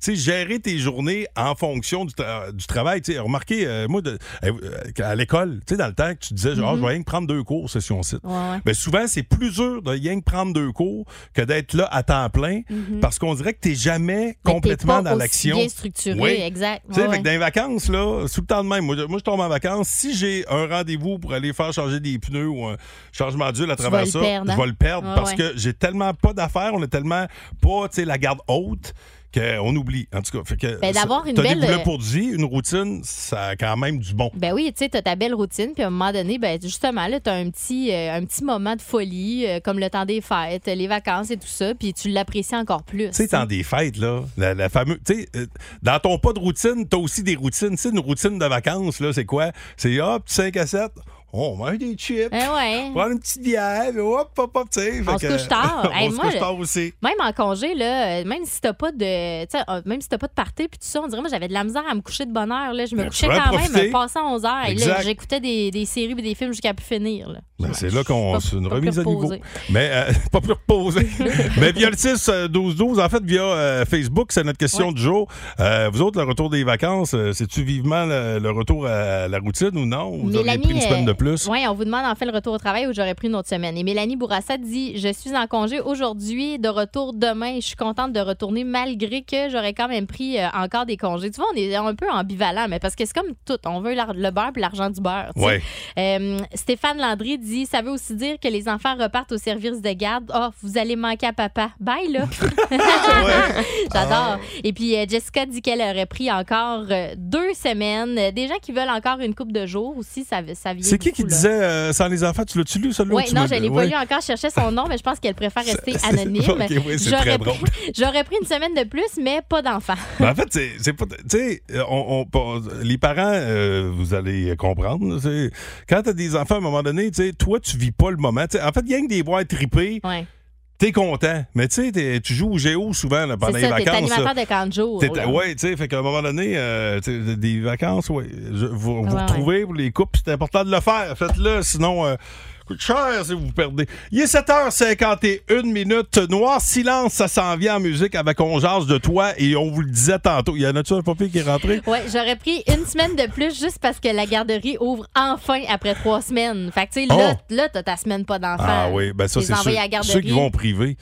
[SPEAKER 3] sais, gérer tes journées en fonction du, tra- du travail. Tu sais, remarquez, euh, moi, de- euh, à l'école, tu sais, dans le temps que tu disais, genre,
[SPEAKER 6] Mhm.
[SPEAKER 3] je vais rien que prendre deux cours session site.
[SPEAKER 6] Ouais, ouais.
[SPEAKER 3] Ben, souvent, c'est plus dur de rien que prendre deux cours que d'être là à temps plein
[SPEAKER 6] Mhm.
[SPEAKER 3] parce qu'on dirait que tu n'es jamais
[SPEAKER 6] Mais t'es
[SPEAKER 3] complètement
[SPEAKER 6] pas
[SPEAKER 3] dans l'action.
[SPEAKER 6] bien structuré,
[SPEAKER 3] Oui.
[SPEAKER 6] exact.
[SPEAKER 3] Tu sais,
[SPEAKER 6] Ouais,
[SPEAKER 3] fait
[SPEAKER 6] ouais.
[SPEAKER 3] que dans les vacances, là, tout le temps de même. Moi, je- moi, je tombe en vacances. Si j'ai un rendez-vous pour aller faire changer des pneus ou un changement d'huile à travers ça,
[SPEAKER 6] perdre, hein?
[SPEAKER 3] je vais le perdre parce que j'ai tellement pas d'affaires, on est tellement pas, tu sais, la garde haute qu'on oublie. En tout cas, fait que.
[SPEAKER 6] Ben, d'avoir une
[SPEAKER 3] des
[SPEAKER 6] euh,
[SPEAKER 3] pour dire, une routine, ça a quand même du bon.
[SPEAKER 6] Ben oui, tu sais, t'as ta belle routine, puis à un moment donné, ben justement, là, t'as un petit, euh, un petit moment de folie, euh, comme le temps des fêtes, les vacances et tout ça, puis tu l'apprécies encore plus.
[SPEAKER 3] Tu sais, dans des fêtes, là, la, la fameuse. Tu sais, euh, dans ton pas de routine, t'as aussi des routines. Tu sais, une routine de vacances, là, c'est quoi? C'est hop, 5 à 7. On mange des chips.
[SPEAKER 6] Eh ouais.
[SPEAKER 3] Prendre une petite bière, puis hop, hop, hop, tu sais.
[SPEAKER 6] On se couche tard.
[SPEAKER 3] on
[SPEAKER 6] Hey,
[SPEAKER 3] se
[SPEAKER 6] moi,
[SPEAKER 3] couche tard aussi.
[SPEAKER 6] Même en congé, là, euh, même si t'as pas de. tu euh, Même si t'as pas de party puis tout ça, on dirait moi j'avais de la misère à me coucher de bonne heure. Là. Je me
[SPEAKER 3] Ben,
[SPEAKER 6] couchais
[SPEAKER 3] tu
[SPEAKER 6] quand
[SPEAKER 3] profiter.
[SPEAKER 6] même passant 11 heures. Et là,
[SPEAKER 3] Exact.
[SPEAKER 6] j'écoutais des, des séries et des films jusqu'à plus finir. Là.
[SPEAKER 3] Ben, c'est là qu'on c'est une
[SPEAKER 6] pas
[SPEAKER 3] remise à niveau. Mais euh, [laughs] pas plus reposé. [laughs] Mais via le 6 euh, 12 12 en fait via euh, Facebook, c'est notre question
[SPEAKER 6] Ouais.
[SPEAKER 3] du jour. Euh, vous autres le retour des vacances, euh, c'est-tu vivement le, le retour à la routine ou non? Vous auriez pris une semaine de plus
[SPEAKER 6] Oui, on vous demande en fait le retour au travail où j'aurais pris une autre semaine. Et Mélanie Bourassa dit Je suis en congé aujourd'hui, de retour demain. Je suis contente de retourner malgré que j'aurais quand même pris euh, encore des congés. Tu vois, on est un peu ambivalent, mais parce que c'est comme tout. On veut le beurre puis l'argent du beurre. tu sais.
[SPEAKER 3] Ouais.
[SPEAKER 6] Euh, Stéphane Landry dit Ça veut aussi dire que les enfants repartent au service de garde. Oh, vous allez manquer à papa. Bye, là. [laughs] [laughs] J'adore. Et puis, euh, Jessica dit qu'elle aurait pris encore deux semaines. Des gens qui veulent encore une coupe de jours aussi, ça, ça vient
[SPEAKER 3] C'est qui qui disait euh, sans les enfants? Tu l'as-tu lu, celui-là?
[SPEAKER 6] Oui,
[SPEAKER 3] ou tu
[SPEAKER 6] non, je l'ai pas lu encore. Je cherchais son nom, mais je pense qu'elle préfère rester [laughs] anonyme.
[SPEAKER 3] Ok, oui, c'est
[SPEAKER 6] J'aurais
[SPEAKER 3] très
[SPEAKER 6] pris-
[SPEAKER 3] drôle.
[SPEAKER 6] J'aurais pris une semaine de plus, mais pas d'enfant.
[SPEAKER 3] Ben, en fait, c'est c'est pas. Tu sais, euh, on, on- les parents, euh, vous allez comprendre. là, Quand t'as des enfants, à un moment donné, tu sais, toi, tu vis pas le moment. Tu en fait, il y a que des bois trippés.
[SPEAKER 6] Ouais.
[SPEAKER 3] T'es content. Mais tu sais, tu joues au géo souvent là, pendant les
[SPEAKER 6] ça, t'es
[SPEAKER 3] vacances.
[SPEAKER 6] animateur de camp de jour.
[SPEAKER 3] Ouais, tu sais, fait qu'à un moment donné, euh, des vacances, ouais, vous, vous
[SPEAKER 6] Ouais,
[SPEAKER 3] retrouvez, vous les couples, c'est important de le faire. Faites-le, sinon, euh, coûte cher si vous perdez. Il est 7h51 minutes. Noir silence, ça s'en vient en musique avec On jase de toi et on vous le disait tantôt. Il y en a-tu un papier qui est rentré?
[SPEAKER 6] Ouais, j'aurais pris une semaine de plus juste parce que la garderie ouvre enfin après trois semaines. Fait que, tu sais, là,
[SPEAKER 3] Oh!
[SPEAKER 6] là, t'as ta semaine pas d'enfant.
[SPEAKER 3] Ah oui, ben ça, c'est
[SPEAKER 6] garderie.
[SPEAKER 3] ceux qui vont privé.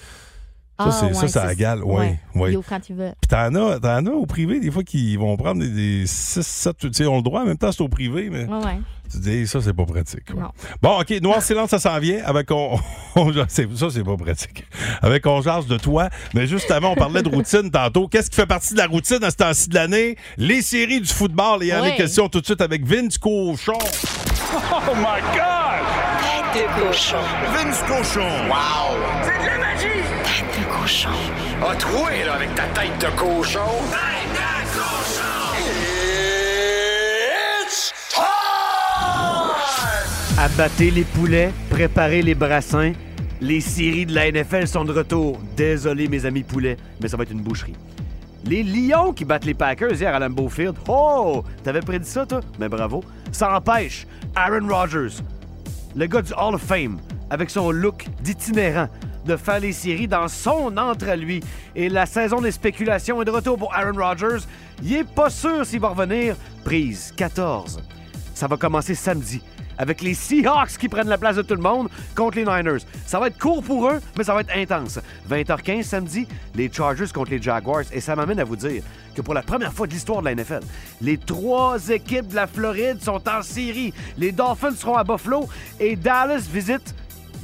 [SPEAKER 3] Ça,
[SPEAKER 6] Ah,
[SPEAKER 3] c'est, ça,
[SPEAKER 6] ouais,
[SPEAKER 3] ça
[SPEAKER 6] c'est-
[SPEAKER 3] égale. Oui,
[SPEAKER 6] ouais.
[SPEAKER 3] oui.
[SPEAKER 6] Yo, quand tu veux.
[SPEAKER 3] Puis t'en as, t'en as au privé, des fois, qui vont prendre des, 6, 7, tu sais, ont le droit, en même temps, c'est au privé, mais
[SPEAKER 6] Ouais, ouais.
[SPEAKER 3] tu dis, ça, c'est pas pratique.
[SPEAKER 6] Non.
[SPEAKER 3] Bon, OK, Noir Silence, ça s'en vient avec on, [laughs] on- c'est- ça, c'est pas pratique. Avec On jase de toi. Mais juste avant, on parlait de routine tantôt. Qu'est-ce qui fait partie de la routine à ce temps-ci de l'année? Les séries du football. Et il y en a
[SPEAKER 13] Ouais.
[SPEAKER 3] des questions tout de suite avec Vince Cochon.
[SPEAKER 13] Oh my God! Tête de cochon.
[SPEAKER 14] Vince Cochon. Wow! C'est de la magie! Cochon. A troué, là, avec ta tête de cochon. Tête de cochon! It's time!
[SPEAKER 15] Abattez les poulets, préparez les brassins. Les séries de la NFL sont de retour. Désolé, mes amis poulets, mais ça va être une boucherie. Les Lions qui battent les Packers hier à Lambeau Field. Oh! T'avais prédit ça, toi? Mais bravo. Ça empêche Aaron Rodgers, le gars du Hall of Fame, avec son look d'itinérant, de faire les séries dans son entre lui. Et la saison des spéculations est de retour pour Aaron Rodgers. Il est pas sûr s'il va revenir. Prise 14. Ça va commencer samedi avec les Seahawks qui prennent la place de tout le monde contre les Niners. Ça va être court pour eux, mais ça va être intense. 20h15 samedi, les Chargers contre les Jaguars. Et ça m'amène à vous dire que pour la première fois de l'histoire de la NFL, les trois équipes de la Floride sont en série. Les Dolphins seront à Buffalo et Dallas visite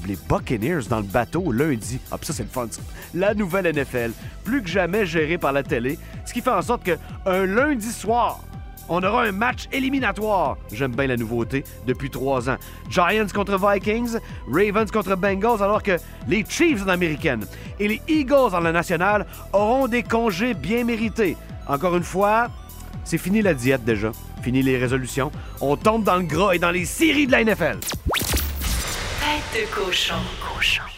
[SPEAKER 15] les Buccaneers dans le bateau lundi. Ah, puis ça, c'est le fun. La nouvelle NFL, plus que jamais gérée par la télé, ce qui fait en sorte que un lundi soir, on aura un match éliminatoire. J'aime bien la nouveauté depuis trois ans. Giants contre Vikings, Ravens contre Bengals, alors que les Chiefs en américaine et les Eagles en la nationale auront des congés bien mérités. Encore une fois, c'est fini la diète déjà. Fini les résolutions. On tombe dans le gras et dans les séries de la NFL.
[SPEAKER 7] Tête de cochon. Cochon.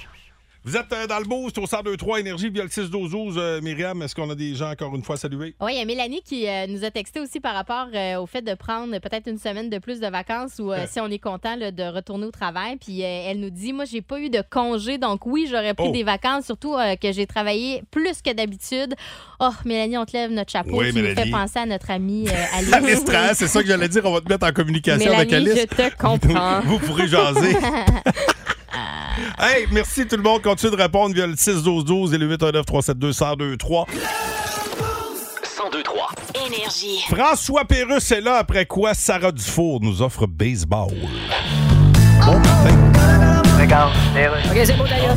[SPEAKER 3] Vous êtes euh, dans le boost au 1023 Énergie via le 6 12 12 euh, Myriam, est-ce qu'on a des gens encore une fois à saluer?
[SPEAKER 6] Oui, il y a Mélanie qui euh, nous a texté aussi par rapport euh, au fait de prendre peut-être une semaine de plus de vacances ou si on est content là, de retourner au travail. Puis elle nous dit Moi, j'ai pas eu de congé, donc oui, j'aurais pris
[SPEAKER 3] Oh.
[SPEAKER 6] des vacances, surtout que j'ai travaillé plus que d'habitude. Oh, Mélanie, on te lève notre chapeau.
[SPEAKER 3] Oui,
[SPEAKER 6] tu nous
[SPEAKER 3] Mélanie.
[SPEAKER 6] fais penser à notre amie [laughs] Alice.
[SPEAKER 3] Alice Trahan, c'est ça que j'allais dire, on va te mettre en communication avec Alice.
[SPEAKER 6] je te comprends.
[SPEAKER 3] Vous pourrez jaser. [laughs] [laughs] Hey, merci tout le monde. Continuez de répondre via le 6 12 12 et le 819 372 1023.
[SPEAKER 7] 1023. Énergie.
[SPEAKER 3] François Pérusse est là après quoi Sarah Dufour nous offre baseball. Bon matin.
[SPEAKER 5] Regarde, OK, c'est beau d'ailleurs.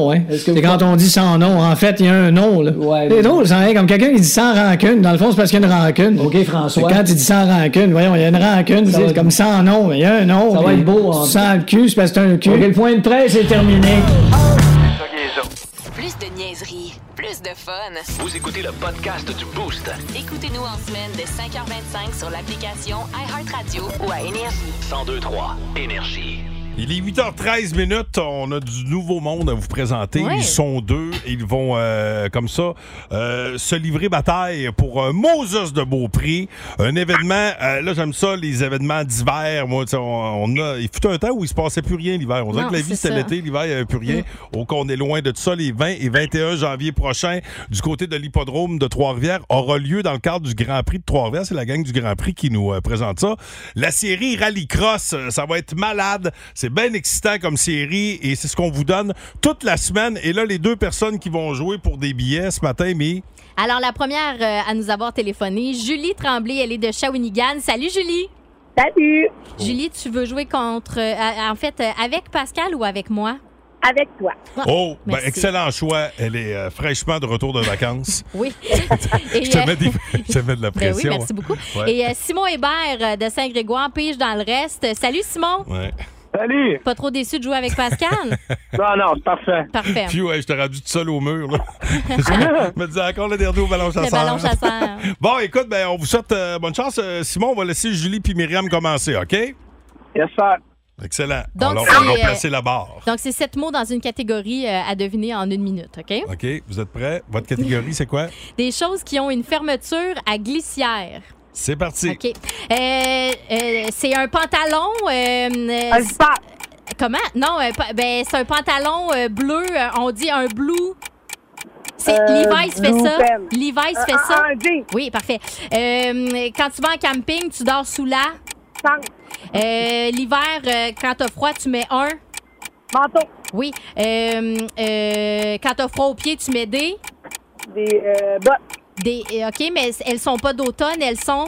[SPEAKER 4] hein.
[SPEAKER 5] Est-ce que
[SPEAKER 4] C'est
[SPEAKER 5] vous-
[SPEAKER 4] quand on dit sans nom. En fait, il y a un nom, là.
[SPEAKER 5] Ouais,
[SPEAKER 4] c'est drôle, ça, hein, comme quelqu'un qui dit sans rancune. Dans le fond, c'est parce qu'il y a une rancune.
[SPEAKER 5] OK, François.
[SPEAKER 4] Quand il dit sans rancune, voyons, il y a une rancune, c'est
[SPEAKER 5] être-
[SPEAKER 4] comme sans nom, mais il y a un nom.
[SPEAKER 5] Ça va être beau, en
[SPEAKER 4] Sans le cul, c'est parce que c'est un cul.
[SPEAKER 5] OK, le point de presse est terminé.
[SPEAKER 7] Plus de niaiserie, plus de fun.
[SPEAKER 2] Vous écoutez le podcast du Boost.
[SPEAKER 7] Écoutez-nous en semaine de 5h25 sur l'application iHeartRadio ou à Énergie.
[SPEAKER 2] 1023 Énergie.
[SPEAKER 3] Il est 8h13 minutes. On a du nouveau monde à vous présenter.
[SPEAKER 6] Ouais.
[SPEAKER 3] Ils sont deux. Ils vont, euh, comme ça, euh, se livrer bataille pour un Moses de Beaupré. Un événement, euh, là, j'aime ça, les événements d'hiver. Moi, on, on a, il fut un temps où il se passait plus rien l'hiver. On dirait que la vie, c'était l'été. L'hiver, il n'y avait plus rien. Au qu'on est loin de tout ça. Les 20 et 21 janvier prochains, du côté de l'hippodrome de Trois-Rivières, aura lieu dans le cadre du Grand Prix de Trois-Rivières. C'est la gang du Grand Prix qui nous euh, présente ça. La série Rallycross, euh, ça va être malade. C'est bien excitant comme série et c'est ce qu'on vous donne toute la semaine. Et là, les deux personnes qui vont jouer pour des billets ce matin, mais
[SPEAKER 6] Alors, la première euh, à nous avoir téléphoné, Julie Tremblay, elle est de Shawinigan. Salut, Julie.
[SPEAKER 16] Salut.
[SPEAKER 6] Julie, tu veux jouer contre, euh, en fait, euh, avec Pascal ou avec moi?
[SPEAKER 16] Avec toi.
[SPEAKER 3] Oh, ben, excellent choix. Elle est euh, fraîchement de retour de vacances. [laughs]
[SPEAKER 6] Oui. [laughs]
[SPEAKER 3] je, te mets des- je te mets de la [laughs]
[SPEAKER 6] Ben
[SPEAKER 3] pression.
[SPEAKER 6] oui, merci beaucoup.
[SPEAKER 3] Ouais.
[SPEAKER 6] Et euh, Simon Hébert de Saint-Grégoire pige dans le reste. Salut, Simon.
[SPEAKER 3] Ouais.
[SPEAKER 9] Salut!
[SPEAKER 6] Pas trop déçu de jouer avec Pascal? [laughs]
[SPEAKER 9] Non, non, c'est parfait.
[SPEAKER 6] Parfait.
[SPEAKER 3] Puis ouais, je t'ai rendu tout seul au mur. Là. [laughs] je me disais encore le dernier au ballon chasseur.
[SPEAKER 6] Le ballon chasseur. [laughs]
[SPEAKER 3] Bon, écoute, ben, on vous souhaite euh, bonne chance. Euh, Simon, on va laisser Julie puis Myriam commencer, OK?
[SPEAKER 9] Yes, sir.
[SPEAKER 3] Excellent.
[SPEAKER 6] Donc,
[SPEAKER 3] Alors,
[SPEAKER 6] c'est,
[SPEAKER 3] on va
[SPEAKER 6] euh,
[SPEAKER 3] placer la barre.
[SPEAKER 6] Donc, c'est sept mots dans une catégorie euh, à deviner en une minute, OK?
[SPEAKER 3] OK, vous êtes prêts? Votre catégorie, c'est quoi?
[SPEAKER 6] Des choses qui ont une fermeture à glissière.
[SPEAKER 3] C'est parti.
[SPEAKER 6] OK. Euh, euh, c'est un pantalon. euh, euh, Comment? Non, euh, pa- ben, c'est un pantalon euh, bleu. euh, on dit un blue. C'est
[SPEAKER 16] Euh,
[SPEAKER 6] Levi's fait ça.
[SPEAKER 16] pen.
[SPEAKER 6] Levi's
[SPEAKER 16] Un-
[SPEAKER 6] fait
[SPEAKER 16] un-
[SPEAKER 6] ça.
[SPEAKER 16] un jean.
[SPEAKER 6] Oui, parfait. Euh, quand tu vas en camping, tu dors sous la? Euh, L'hiver, euh, quand t'as froid, tu mets un?
[SPEAKER 16] Manteau.
[SPEAKER 6] Oui. Euh, euh, quand t'as froid aux pieds, tu mets des?
[SPEAKER 16] Des euh, bottes.
[SPEAKER 6] Des, euh, OK, mais elles sont pas d'automne, elles sont?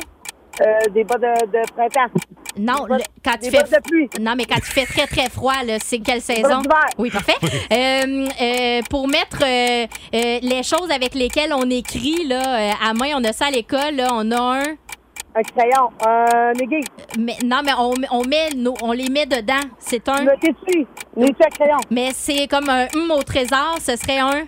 [SPEAKER 16] Euh, des bottes de, de printemps.
[SPEAKER 6] Non, le- quand
[SPEAKER 16] de pluie.
[SPEAKER 6] non mais quand tu fais très très froid c'est quelle saison? Oui, parfait. Euh, euh, pour mettre euh, les choses avec lesquelles on écrit là à main, on a ça à l'école on a un?
[SPEAKER 16] Un crayon, un aiguille.
[SPEAKER 6] Mais non, mais on, on met nos- on les met dedans. C'est un?
[SPEAKER 16] Le tissu. Les à crayon.
[SPEAKER 6] Mais c'est comme un hum au trésor, ce serait un?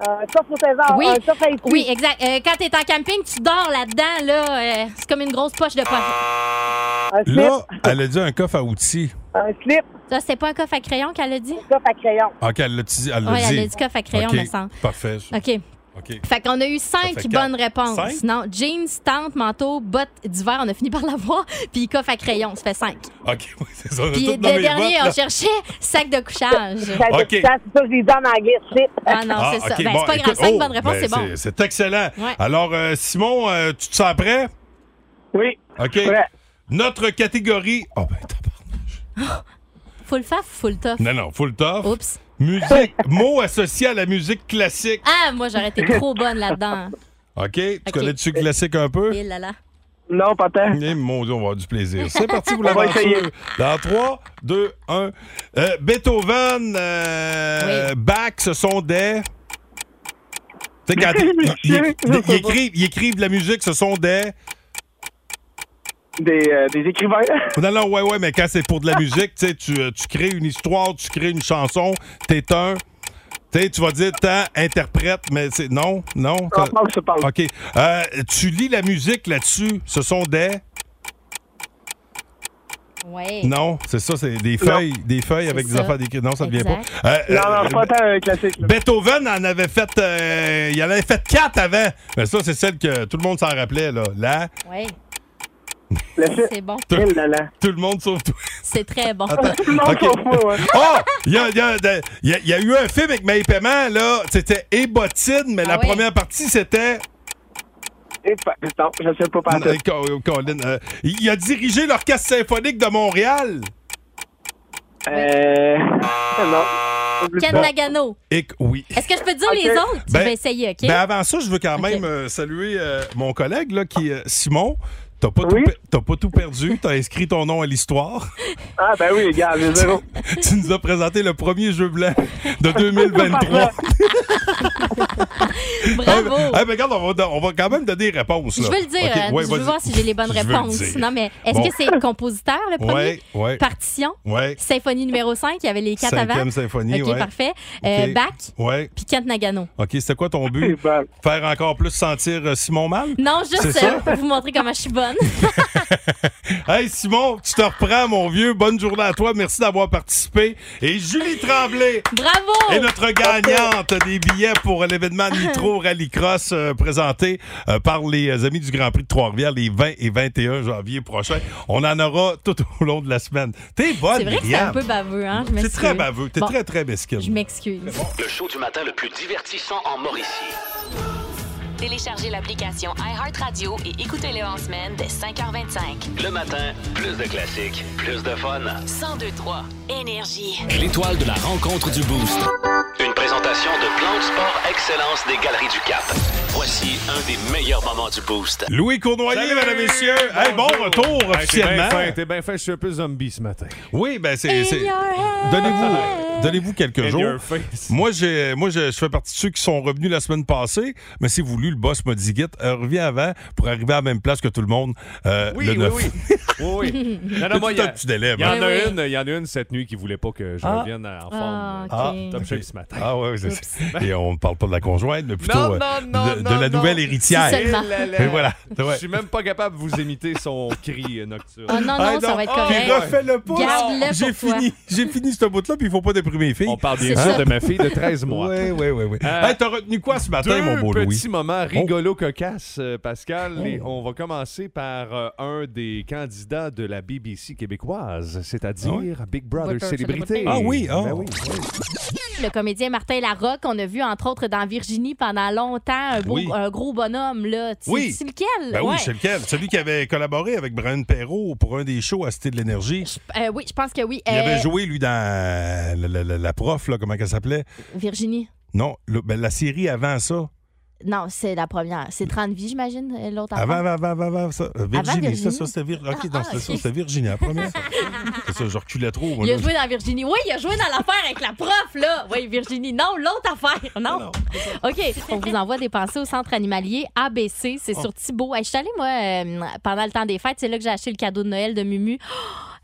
[SPEAKER 16] Un coffre au trésor.
[SPEAKER 6] Oui,
[SPEAKER 16] Un coffre à essuie.
[SPEAKER 6] oui, exact. Euh, quand t'es en camping, tu dors là-dedans, là. euh, c'est comme une grosse poche de poche.
[SPEAKER 16] Un slip.
[SPEAKER 3] Là, elle a dit un coffre à outils.
[SPEAKER 16] Un slip.
[SPEAKER 6] Ça, c'est pas un coffre à crayon qu'elle a dit?
[SPEAKER 16] Coffre à crayon.
[SPEAKER 3] OK, elle l'a dit. Elle l'a
[SPEAKER 6] elle a dit coffre à crayon,
[SPEAKER 3] OK,
[SPEAKER 6] me semble.
[SPEAKER 3] Parfait.
[SPEAKER 6] OK.
[SPEAKER 3] OK.
[SPEAKER 6] Fait qu'on a eu cinq
[SPEAKER 3] fait
[SPEAKER 6] bonnes
[SPEAKER 3] quatre.
[SPEAKER 6] réponses.
[SPEAKER 3] Cinq?
[SPEAKER 6] Non, jeans, tente, manteau, bottes d'hiver, on a fini par l'avoir. [laughs] Puis coffre à crayon, ça fait cinq.
[SPEAKER 3] OK, [laughs] oui, c'est ça. on a
[SPEAKER 6] Puis le dernier, on cherchait sac de couchage.
[SPEAKER 16] Ça,
[SPEAKER 3] OK.
[SPEAKER 16] C'est ça, je les en anglais.
[SPEAKER 6] Ah non, c'est ça. Ben,
[SPEAKER 3] bon,
[SPEAKER 6] c'est pas grave. Cinq
[SPEAKER 3] oh,
[SPEAKER 6] bonnes réponses,
[SPEAKER 3] ben,
[SPEAKER 6] c'est bon.
[SPEAKER 3] C'est excellent.
[SPEAKER 6] Ouais.
[SPEAKER 3] Alors, euh, Simon, euh, tu te sens prêt?
[SPEAKER 9] Oui.
[SPEAKER 3] OK. Notre catégorie. Oh, ben, [gasps]
[SPEAKER 6] Full faf, full tough?
[SPEAKER 3] non, non, full tough.
[SPEAKER 6] Oups.
[SPEAKER 3] Musique, [laughs] mots associés à la musique classique.
[SPEAKER 6] Ah, moi, j'aurais été trop bonne là-dedans. [laughs]
[SPEAKER 3] OK? Tu
[SPEAKER 6] OK.
[SPEAKER 3] connais-tu le classique un peu?
[SPEAKER 6] Et là là.
[SPEAKER 9] Non, pas tant.
[SPEAKER 3] Eh, mon Dieu, on va avoir du plaisir. C'est parti pour [laughs]
[SPEAKER 9] On va essayer.
[SPEAKER 3] Dans 3, 2, 1. Euh, Beethoven, euh, Bach, ce sont des... Tu sais, quand ils, ils- ils- ils écrivent, ils écrivent de la musique, ce sont des...
[SPEAKER 9] Des, euh, des écrivains. [laughs]
[SPEAKER 3] Non, non, ouais, ouais, mais quand c'est pour de la musique, tu sais, tu, euh, tu crées une histoire, tu crées une chanson, t'es un... Tu sais, tu vas dire tant interprète, mais c'est... Non, non.
[SPEAKER 9] Parle, je parle.
[SPEAKER 3] OK. Euh, tu lis la musique là-dessus, ce sont des...
[SPEAKER 6] Ouais.
[SPEAKER 3] Non, c'est ça, c'est des feuilles, des feuilles avec des affaires d'écrit. Non, ça ne vient pas. Euh,
[SPEAKER 9] Non,
[SPEAKER 3] euh,
[SPEAKER 9] non, pas tant un classique. là.
[SPEAKER 3] Beethoven en avait fait, euh, il en avait fait quatre avant. Mais ça, c'est celle que tout le monde s'en rappelait là. Là,
[SPEAKER 6] Ouais. C'est bon.
[SPEAKER 3] tout,
[SPEAKER 9] là là.
[SPEAKER 3] tout le monde sauf toi.
[SPEAKER 6] C'est très bon.
[SPEAKER 9] Tout le monde sauf moi, ouais. [laughs]
[SPEAKER 3] Oh, il y a, y a- y a- il y a eu un film avec May Paiement là. C'était Et bottine, mais
[SPEAKER 6] Ah
[SPEAKER 3] la première partie c'était.
[SPEAKER 9] Non, je sais pas pas
[SPEAKER 3] Euh, Co- Colin, euh, il a dirigé l'orchestre symphonique de Montréal.
[SPEAKER 9] Euh. [laughs] Non.
[SPEAKER 6] Ken.
[SPEAKER 3] Et oui.
[SPEAKER 6] Est-ce que je peux dire les autres?
[SPEAKER 3] Ben,
[SPEAKER 6] je vais essayer, OK?
[SPEAKER 3] Ben avant ça, je veux quand même euh, saluer euh, mon collègue là, qui est Simon. T'as pas,
[SPEAKER 9] Oui?
[SPEAKER 3] tout pas tout perdu, t'as inscrit ton nom à l'histoire.
[SPEAKER 9] Ah, ben oui, regarde, [laughs] j'ai zéro.
[SPEAKER 3] tu nous as présenté le premier jeu blanc de 2023. [laughs] [laughs]
[SPEAKER 6] Bravo.
[SPEAKER 3] Ah, ben, regarde, on va, on va quand même donner des réponses.
[SPEAKER 6] Je
[SPEAKER 3] là.
[SPEAKER 6] veux le dire,
[SPEAKER 3] ouais,
[SPEAKER 6] je veux voir si j'ai les bonnes
[SPEAKER 3] Je le
[SPEAKER 6] réponses. Non, mais est-ce
[SPEAKER 3] Bon.
[SPEAKER 6] que c'est compositeur, le premier?
[SPEAKER 3] Ouais, ouais.
[SPEAKER 6] Partition?
[SPEAKER 3] Ouais.
[SPEAKER 6] Symphonie numéro 5, il y avait les quatre
[SPEAKER 3] Cinquième
[SPEAKER 6] avant.
[SPEAKER 3] symphonie,
[SPEAKER 6] OK,
[SPEAKER 3] ouais.
[SPEAKER 6] parfait. Euh,
[SPEAKER 3] OK.
[SPEAKER 6] Bach,
[SPEAKER 3] Ouais.
[SPEAKER 6] puis Kent Nagano.
[SPEAKER 3] OK, c'était quoi ton but? Faire encore plus sentir euh, Simon mal?
[SPEAKER 6] Non, juste
[SPEAKER 3] ça?
[SPEAKER 6] euh, pour vous montrer comment je suis bonne. [laughs]
[SPEAKER 3] Hey Simon, tu te reprends, mon vieux. Bonne journée à toi. Merci d'avoir participé. Et Julie Tremblay
[SPEAKER 6] Bravo!
[SPEAKER 3] est notre gagnante des billets pour l'événement [laughs] Nitro Rallycross euh, présenté euh, par les euh, amis du Grand Prix de Trois-Rivières les 20 et 21 janvier prochains. On en aura tout au long de la semaine. T'es bonne,
[SPEAKER 6] C'est vrai que c'est un peu baveux, hein? Je
[SPEAKER 3] C'est très baveux. T'es
[SPEAKER 6] Bon,
[SPEAKER 3] très, très mesquine.
[SPEAKER 6] Je m'excuse.
[SPEAKER 2] Le show du matin le plus divertissant en Mauricie.
[SPEAKER 7] Téléchargez l'application iHeartRadio et écoutez-le en semaine dès 5h25.
[SPEAKER 2] Le matin, plus de classiques, plus de fun.
[SPEAKER 7] 1023 Énergie.
[SPEAKER 2] L'étoile de la rencontre du Boost. Une présentation de Plan de Sport Excellence des Galeries du Cap. Voici un des meilleurs moments du Boost.
[SPEAKER 3] Louis Cournoyer, mesdames et messieurs. Hey, bon retour
[SPEAKER 17] Hey, t'es
[SPEAKER 3] officiellement.
[SPEAKER 17] bien fin, T'es bien fin, je suis un peu zombie ce matin.
[SPEAKER 3] Oui, ben c'est. c'est- Donnez-vous, donnez-vous quelques
[SPEAKER 17] In
[SPEAKER 3] jours. Moi, j'ai, moi, je, je fais partie de ceux qui sont revenus la semaine passée, mais c'est voulu. Le boss m'a dit, Git, euh, reviens avant pour arriver à la même place que tout le monde. euh,
[SPEAKER 17] Oui,
[SPEAKER 3] le
[SPEAKER 17] oui,
[SPEAKER 3] 9.
[SPEAKER 17] oui. [laughs] Oui, oui. Non, non, moi, il y,
[SPEAKER 3] tout
[SPEAKER 17] a-
[SPEAKER 3] un petit délai,
[SPEAKER 17] il y en
[SPEAKER 3] hein.
[SPEAKER 17] a
[SPEAKER 3] Oui,
[SPEAKER 17] une, il y en a une cette nuit qui voulait pas que je
[SPEAKER 3] Ah.
[SPEAKER 17] revienne en forme.
[SPEAKER 6] Ah,
[SPEAKER 3] Ah,
[SPEAKER 6] OK.
[SPEAKER 17] Top
[SPEAKER 3] ok.
[SPEAKER 17] shape ce matin.
[SPEAKER 3] Ah ouais, c'est- Et on ne parle pas de la conjointe, mais plutôt
[SPEAKER 17] Non,
[SPEAKER 3] euh,
[SPEAKER 17] non, non,
[SPEAKER 3] de, de
[SPEAKER 17] non,
[SPEAKER 3] la
[SPEAKER 17] non.
[SPEAKER 3] nouvelle héritière. [laughs] Et voilà. Ouais.
[SPEAKER 17] Je suis même pas capable de vous imiter son cri euh, nocturne.
[SPEAKER 6] Oh non, non,
[SPEAKER 3] Ah,
[SPEAKER 6] ça va être correct.
[SPEAKER 3] refais-le pas. J'ai fini, j'ai fini ce bout-là, puis il faut pas déprimer les filles.
[SPEAKER 17] On parle bien sûr de ma fille de 13 mois.
[SPEAKER 3] Oui, oui, oui. oui.
[SPEAKER 17] Euh,
[SPEAKER 3] t'as retenu quoi ce matin, mon beau Louis?
[SPEAKER 17] petits moments rigolo cocasses, euh, Pascal.
[SPEAKER 3] Oh.
[SPEAKER 17] Et on va commencer par euh, un des candidats de la BBC québécoise, c'est-à-dire Big Brother
[SPEAKER 6] Brother
[SPEAKER 17] Célébrité.
[SPEAKER 3] Ah oui, ah.
[SPEAKER 17] Ben oui.
[SPEAKER 6] Le comédien Martin Larocque, qu'on a vu entre autres dans Virginie pendant longtemps, un, beau-
[SPEAKER 3] Oui.
[SPEAKER 6] un gros bonhomme. là.
[SPEAKER 3] Oui.
[SPEAKER 6] C'est lequel?
[SPEAKER 3] Ben oui, c'est lequel? Celui qui avait collaboré avec Brian Perrault pour un des shows à Cité de l'Énergie.
[SPEAKER 6] Euh, oui, je pense que oui.
[SPEAKER 3] Il
[SPEAKER 6] Euh,
[SPEAKER 3] avait joué, lui, dans la, la- la- la prof, là, comment elle s'appelait?
[SPEAKER 6] Virginie.
[SPEAKER 3] Non, le- ben, la série avant ça.
[SPEAKER 6] Non, c'est la première. C'est 30 vies, j'imagine, euh, l'autre
[SPEAKER 3] Avant,
[SPEAKER 6] avant.
[SPEAKER 3] avant, avant, avant, ça. Euh, Virginie,
[SPEAKER 6] Virginie?
[SPEAKER 3] ça, ça, c'était Virginie. OK, non,
[SPEAKER 6] Ah,
[SPEAKER 3] ça, Virginie, la première. [laughs] c'est ça, je reculais trop. moi,
[SPEAKER 6] Il a
[SPEAKER 3] là.
[SPEAKER 6] joué dans Virginie. Oui, il a joué dans l'affaire avec la prof, là. Oui, Virginie. Non, l'autre affaire. Non. OK. On vous envoie des pensées au centre animalier ABC. C'est sur Thibault. Hey, je suis allée, moi, euh, pendant le temps des fêtes. C'est là que j'ai acheté le cadeau de Noël de Mumu. Oh,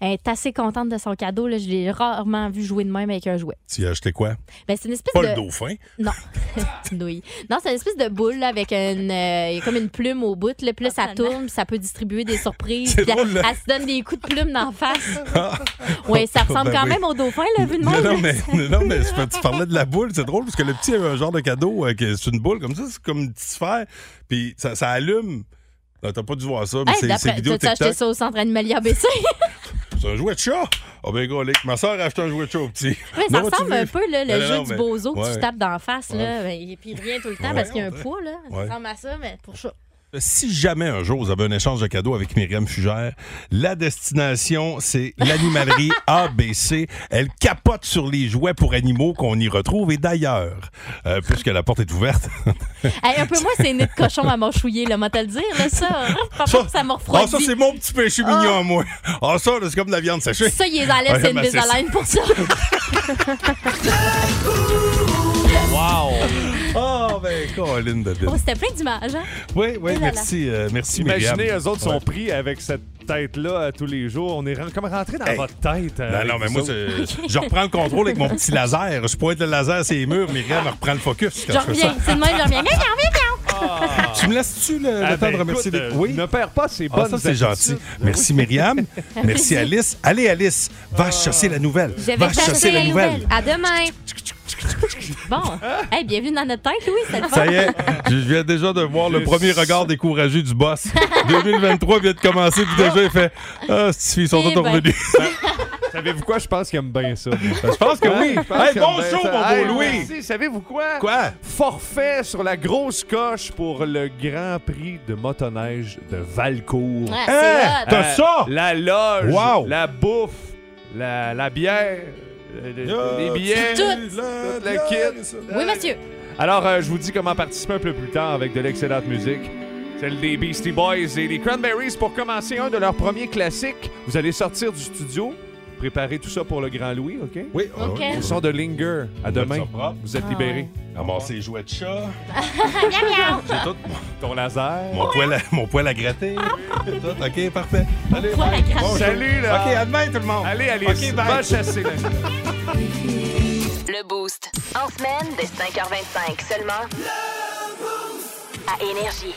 [SPEAKER 6] elle est assez contente de son cadeau. Là. Je l'ai rarement vu jouer de même avec un jouet.
[SPEAKER 3] Tu as acheté quoi?
[SPEAKER 6] Ben, c'est une espèce
[SPEAKER 3] Pas
[SPEAKER 6] de.
[SPEAKER 3] le dauphin.
[SPEAKER 6] Non. [laughs] oui. Non, c'est une espèce de boule là, avec une. euh, il y a comme une plume au bout. Là, puis là, ça tourne, puis ça peut distribuer des surprises. [laughs] Puis
[SPEAKER 3] drôle,
[SPEAKER 6] elle,
[SPEAKER 3] là.
[SPEAKER 6] elle se donne des coups de plume d'en face. [laughs] Oui, ça ressemble
[SPEAKER 3] Ben
[SPEAKER 6] quand
[SPEAKER 3] oui.
[SPEAKER 6] même au dauphin, là, vu de même.
[SPEAKER 3] non, mais, non, mais tu parlais de la boule, c'est drôle parce que le petit avait un genre de cadeau, euh, que c'est une boule comme ça, c'est comme une petite sphère, puis ça, ça allume. T'as pas dû voir ça, mais
[SPEAKER 6] Hey,
[SPEAKER 3] c'est- vidéo
[SPEAKER 6] T'as-tu acheté
[SPEAKER 3] TikTok.
[SPEAKER 6] ça au centre animalier ABC?
[SPEAKER 3] C'est un jouet de chat. Oh ben gros, ma soeur a acheté un jouet de chat au petit. [laughs]
[SPEAKER 6] Oui, ça ressemble un peu, là, le
[SPEAKER 3] Non,
[SPEAKER 6] jeu
[SPEAKER 3] non,
[SPEAKER 6] du
[SPEAKER 3] mais-
[SPEAKER 6] bozo que
[SPEAKER 3] ouais.
[SPEAKER 6] tu tapes d'en face, là.
[SPEAKER 3] Ouais.
[SPEAKER 6] ben, Et puis il revient tout le temps
[SPEAKER 3] Ouais.
[SPEAKER 6] parce qu'il y a un poids, là. Ça ressemble à ça, mais pour ça.
[SPEAKER 3] Si jamais un jour vous avez un échange de cadeaux avec Myriam Fugère, la destination, c'est l'animalerie [laughs] ABC. Elle capote sur les jouets pour animaux qu'on y retrouve. Et d'ailleurs, euh, puisque la porte est ouverte, [laughs]
[SPEAKER 6] Hey, un peu moins, c'est né de cochon à mâchouiller, là, moi te le dire, là, ça. Pas ça, ça m'a
[SPEAKER 3] ah, ça, c'est mon petit péché mignon à moi. Ah, ça, c'est comme de la viande séchée.
[SPEAKER 6] Ça, il les enlève,
[SPEAKER 3] Ouais,
[SPEAKER 6] c'est une
[SPEAKER 3] ben, ça.
[SPEAKER 6] désolène pour ça. [laughs]
[SPEAKER 17] Wow! [laughs]
[SPEAKER 3] Oh, ben, Colin de
[SPEAKER 6] Oh, C'était plein d'images, hein?
[SPEAKER 3] Oui, oui,
[SPEAKER 6] là
[SPEAKER 3] merci, euh, merci, Myriam.
[SPEAKER 17] Imaginez, eux autres sont
[SPEAKER 3] Ouais.
[SPEAKER 17] pris avec cette tête-là à tous les jours. On est ren- comme rentré dans
[SPEAKER 3] Hey.
[SPEAKER 17] votre tête. euh,
[SPEAKER 3] Non,
[SPEAKER 17] avec
[SPEAKER 3] non, mais
[SPEAKER 17] vous
[SPEAKER 3] moi,
[SPEAKER 17] autres.
[SPEAKER 3] c'est- [laughs] je reprends le contrôle avec mon petit laser. Je pointe le laser sur les murs, Myriam reprend le focus quand
[SPEAKER 6] Je
[SPEAKER 3] je fais
[SPEAKER 6] reviens.
[SPEAKER 3] ça.
[SPEAKER 6] C'est de même, je reviens. Miaou.
[SPEAKER 3] Tu me laisses-tu le, le
[SPEAKER 17] Ah,
[SPEAKER 3] temps
[SPEAKER 17] ben,
[SPEAKER 3] de remercier
[SPEAKER 17] écoute,
[SPEAKER 3] les...
[SPEAKER 17] euh,
[SPEAKER 3] Oui?
[SPEAKER 17] Ne perds pas ces
[SPEAKER 3] Ah,
[SPEAKER 17] bonnes
[SPEAKER 3] ça, c'est gentil.
[SPEAKER 17] habitudes.
[SPEAKER 3] Merci, Myriam. [laughs] Merci, Alice. Allez, Alice, va chasser la nouvelle.
[SPEAKER 12] Je vais
[SPEAKER 3] Va
[SPEAKER 12] chercher la nouvelle. À demain. [laughs]
[SPEAKER 6] Bon. Hey, bienvenue dans notre tête, Louis. Fun.
[SPEAKER 3] Ça y est, je viens déjà de voir le premier regard découragé du boss. [laughs] 2023 vient de commencer, puis déjà, il fait Ah, ces filles sont
[SPEAKER 6] Eh
[SPEAKER 3] toutes
[SPEAKER 6] ben.
[SPEAKER 3] revenues. [laughs]
[SPEAKER 17] Savez-vous quoi? Je pense qu'il aime bien ça.
[SPEAKER 3] Je pense que oui. Hey,
[SPEAKER 17] qu'il
[SPEAKER 3] bon show, mon
[SPEAKER 17] Hey,
[SPEAKER 3] beau Louis.
[SPEAKER 17] merci. Savez-vous quoi?
[SPEAKER 3] Quoi?
[SPEAKER 17] Forfait sur la grosse coche pour le Grand Prix de motoneige de Valcourt.
[SPEAKER 6] Ouais,
[SPEAKER 3] Hein? T'as
[SPEAKER 17] Euh,
[SPEAKER 3] ça?
[SPEAKER 17] La loge,
[SPEAKER 3] Wow.
[SPEAKER 17] la bouffe, la, la bière, les billets,
[SPEAKER 6] Tout.
[SPEAKER 17] tout le kit.
[SPEAKER 6] Oui, monsieur.
[SPEAKER 17] Alors, euh, je vous dis comment participer un peu plus tard avec de l'excellente musique. Celle des Beastie Boys et les Cranberries pour commencer un de leurs premiers classiques. Vous allez sortir du studio Préparez tout ça pour le Grand Louis, OK?
[SPEAKER 3] Oui.
[SPEAKER 6] OK.
[SPEAKER 3] oui.
[SPEAKER 17] Le son de Linger. À demain. Vous êtes
[SPEAKER 6] Ah
[SPEAKER 17] libérés.
[SPEAKER 3] Ramasser les jouets de chat. [laughs] J'ai tout.
[SPEAKER 17] Ton laser.
[SPEAKER 3] Mon poêle, à, mon poêle à gratter. tout. OK, parfait. Allez,
[SPEAKER 6] poêle à
[SPEAKER 3] bye.
[SPEAKER 6] gratter.
[SPEAKER 3] Bonjour.
[SPEAKER 17] Salut, là.
[SPEAKER 3] OK, à demain, tout le monde.
[SPEAKER 17] Allez, Alice.
[SPEAKER 3] OK, bye.
[SPEAKER 17] va chasser
[SPEAKER 1] Le Boost. En semaine, dès 5h25 seulement. À Énergie.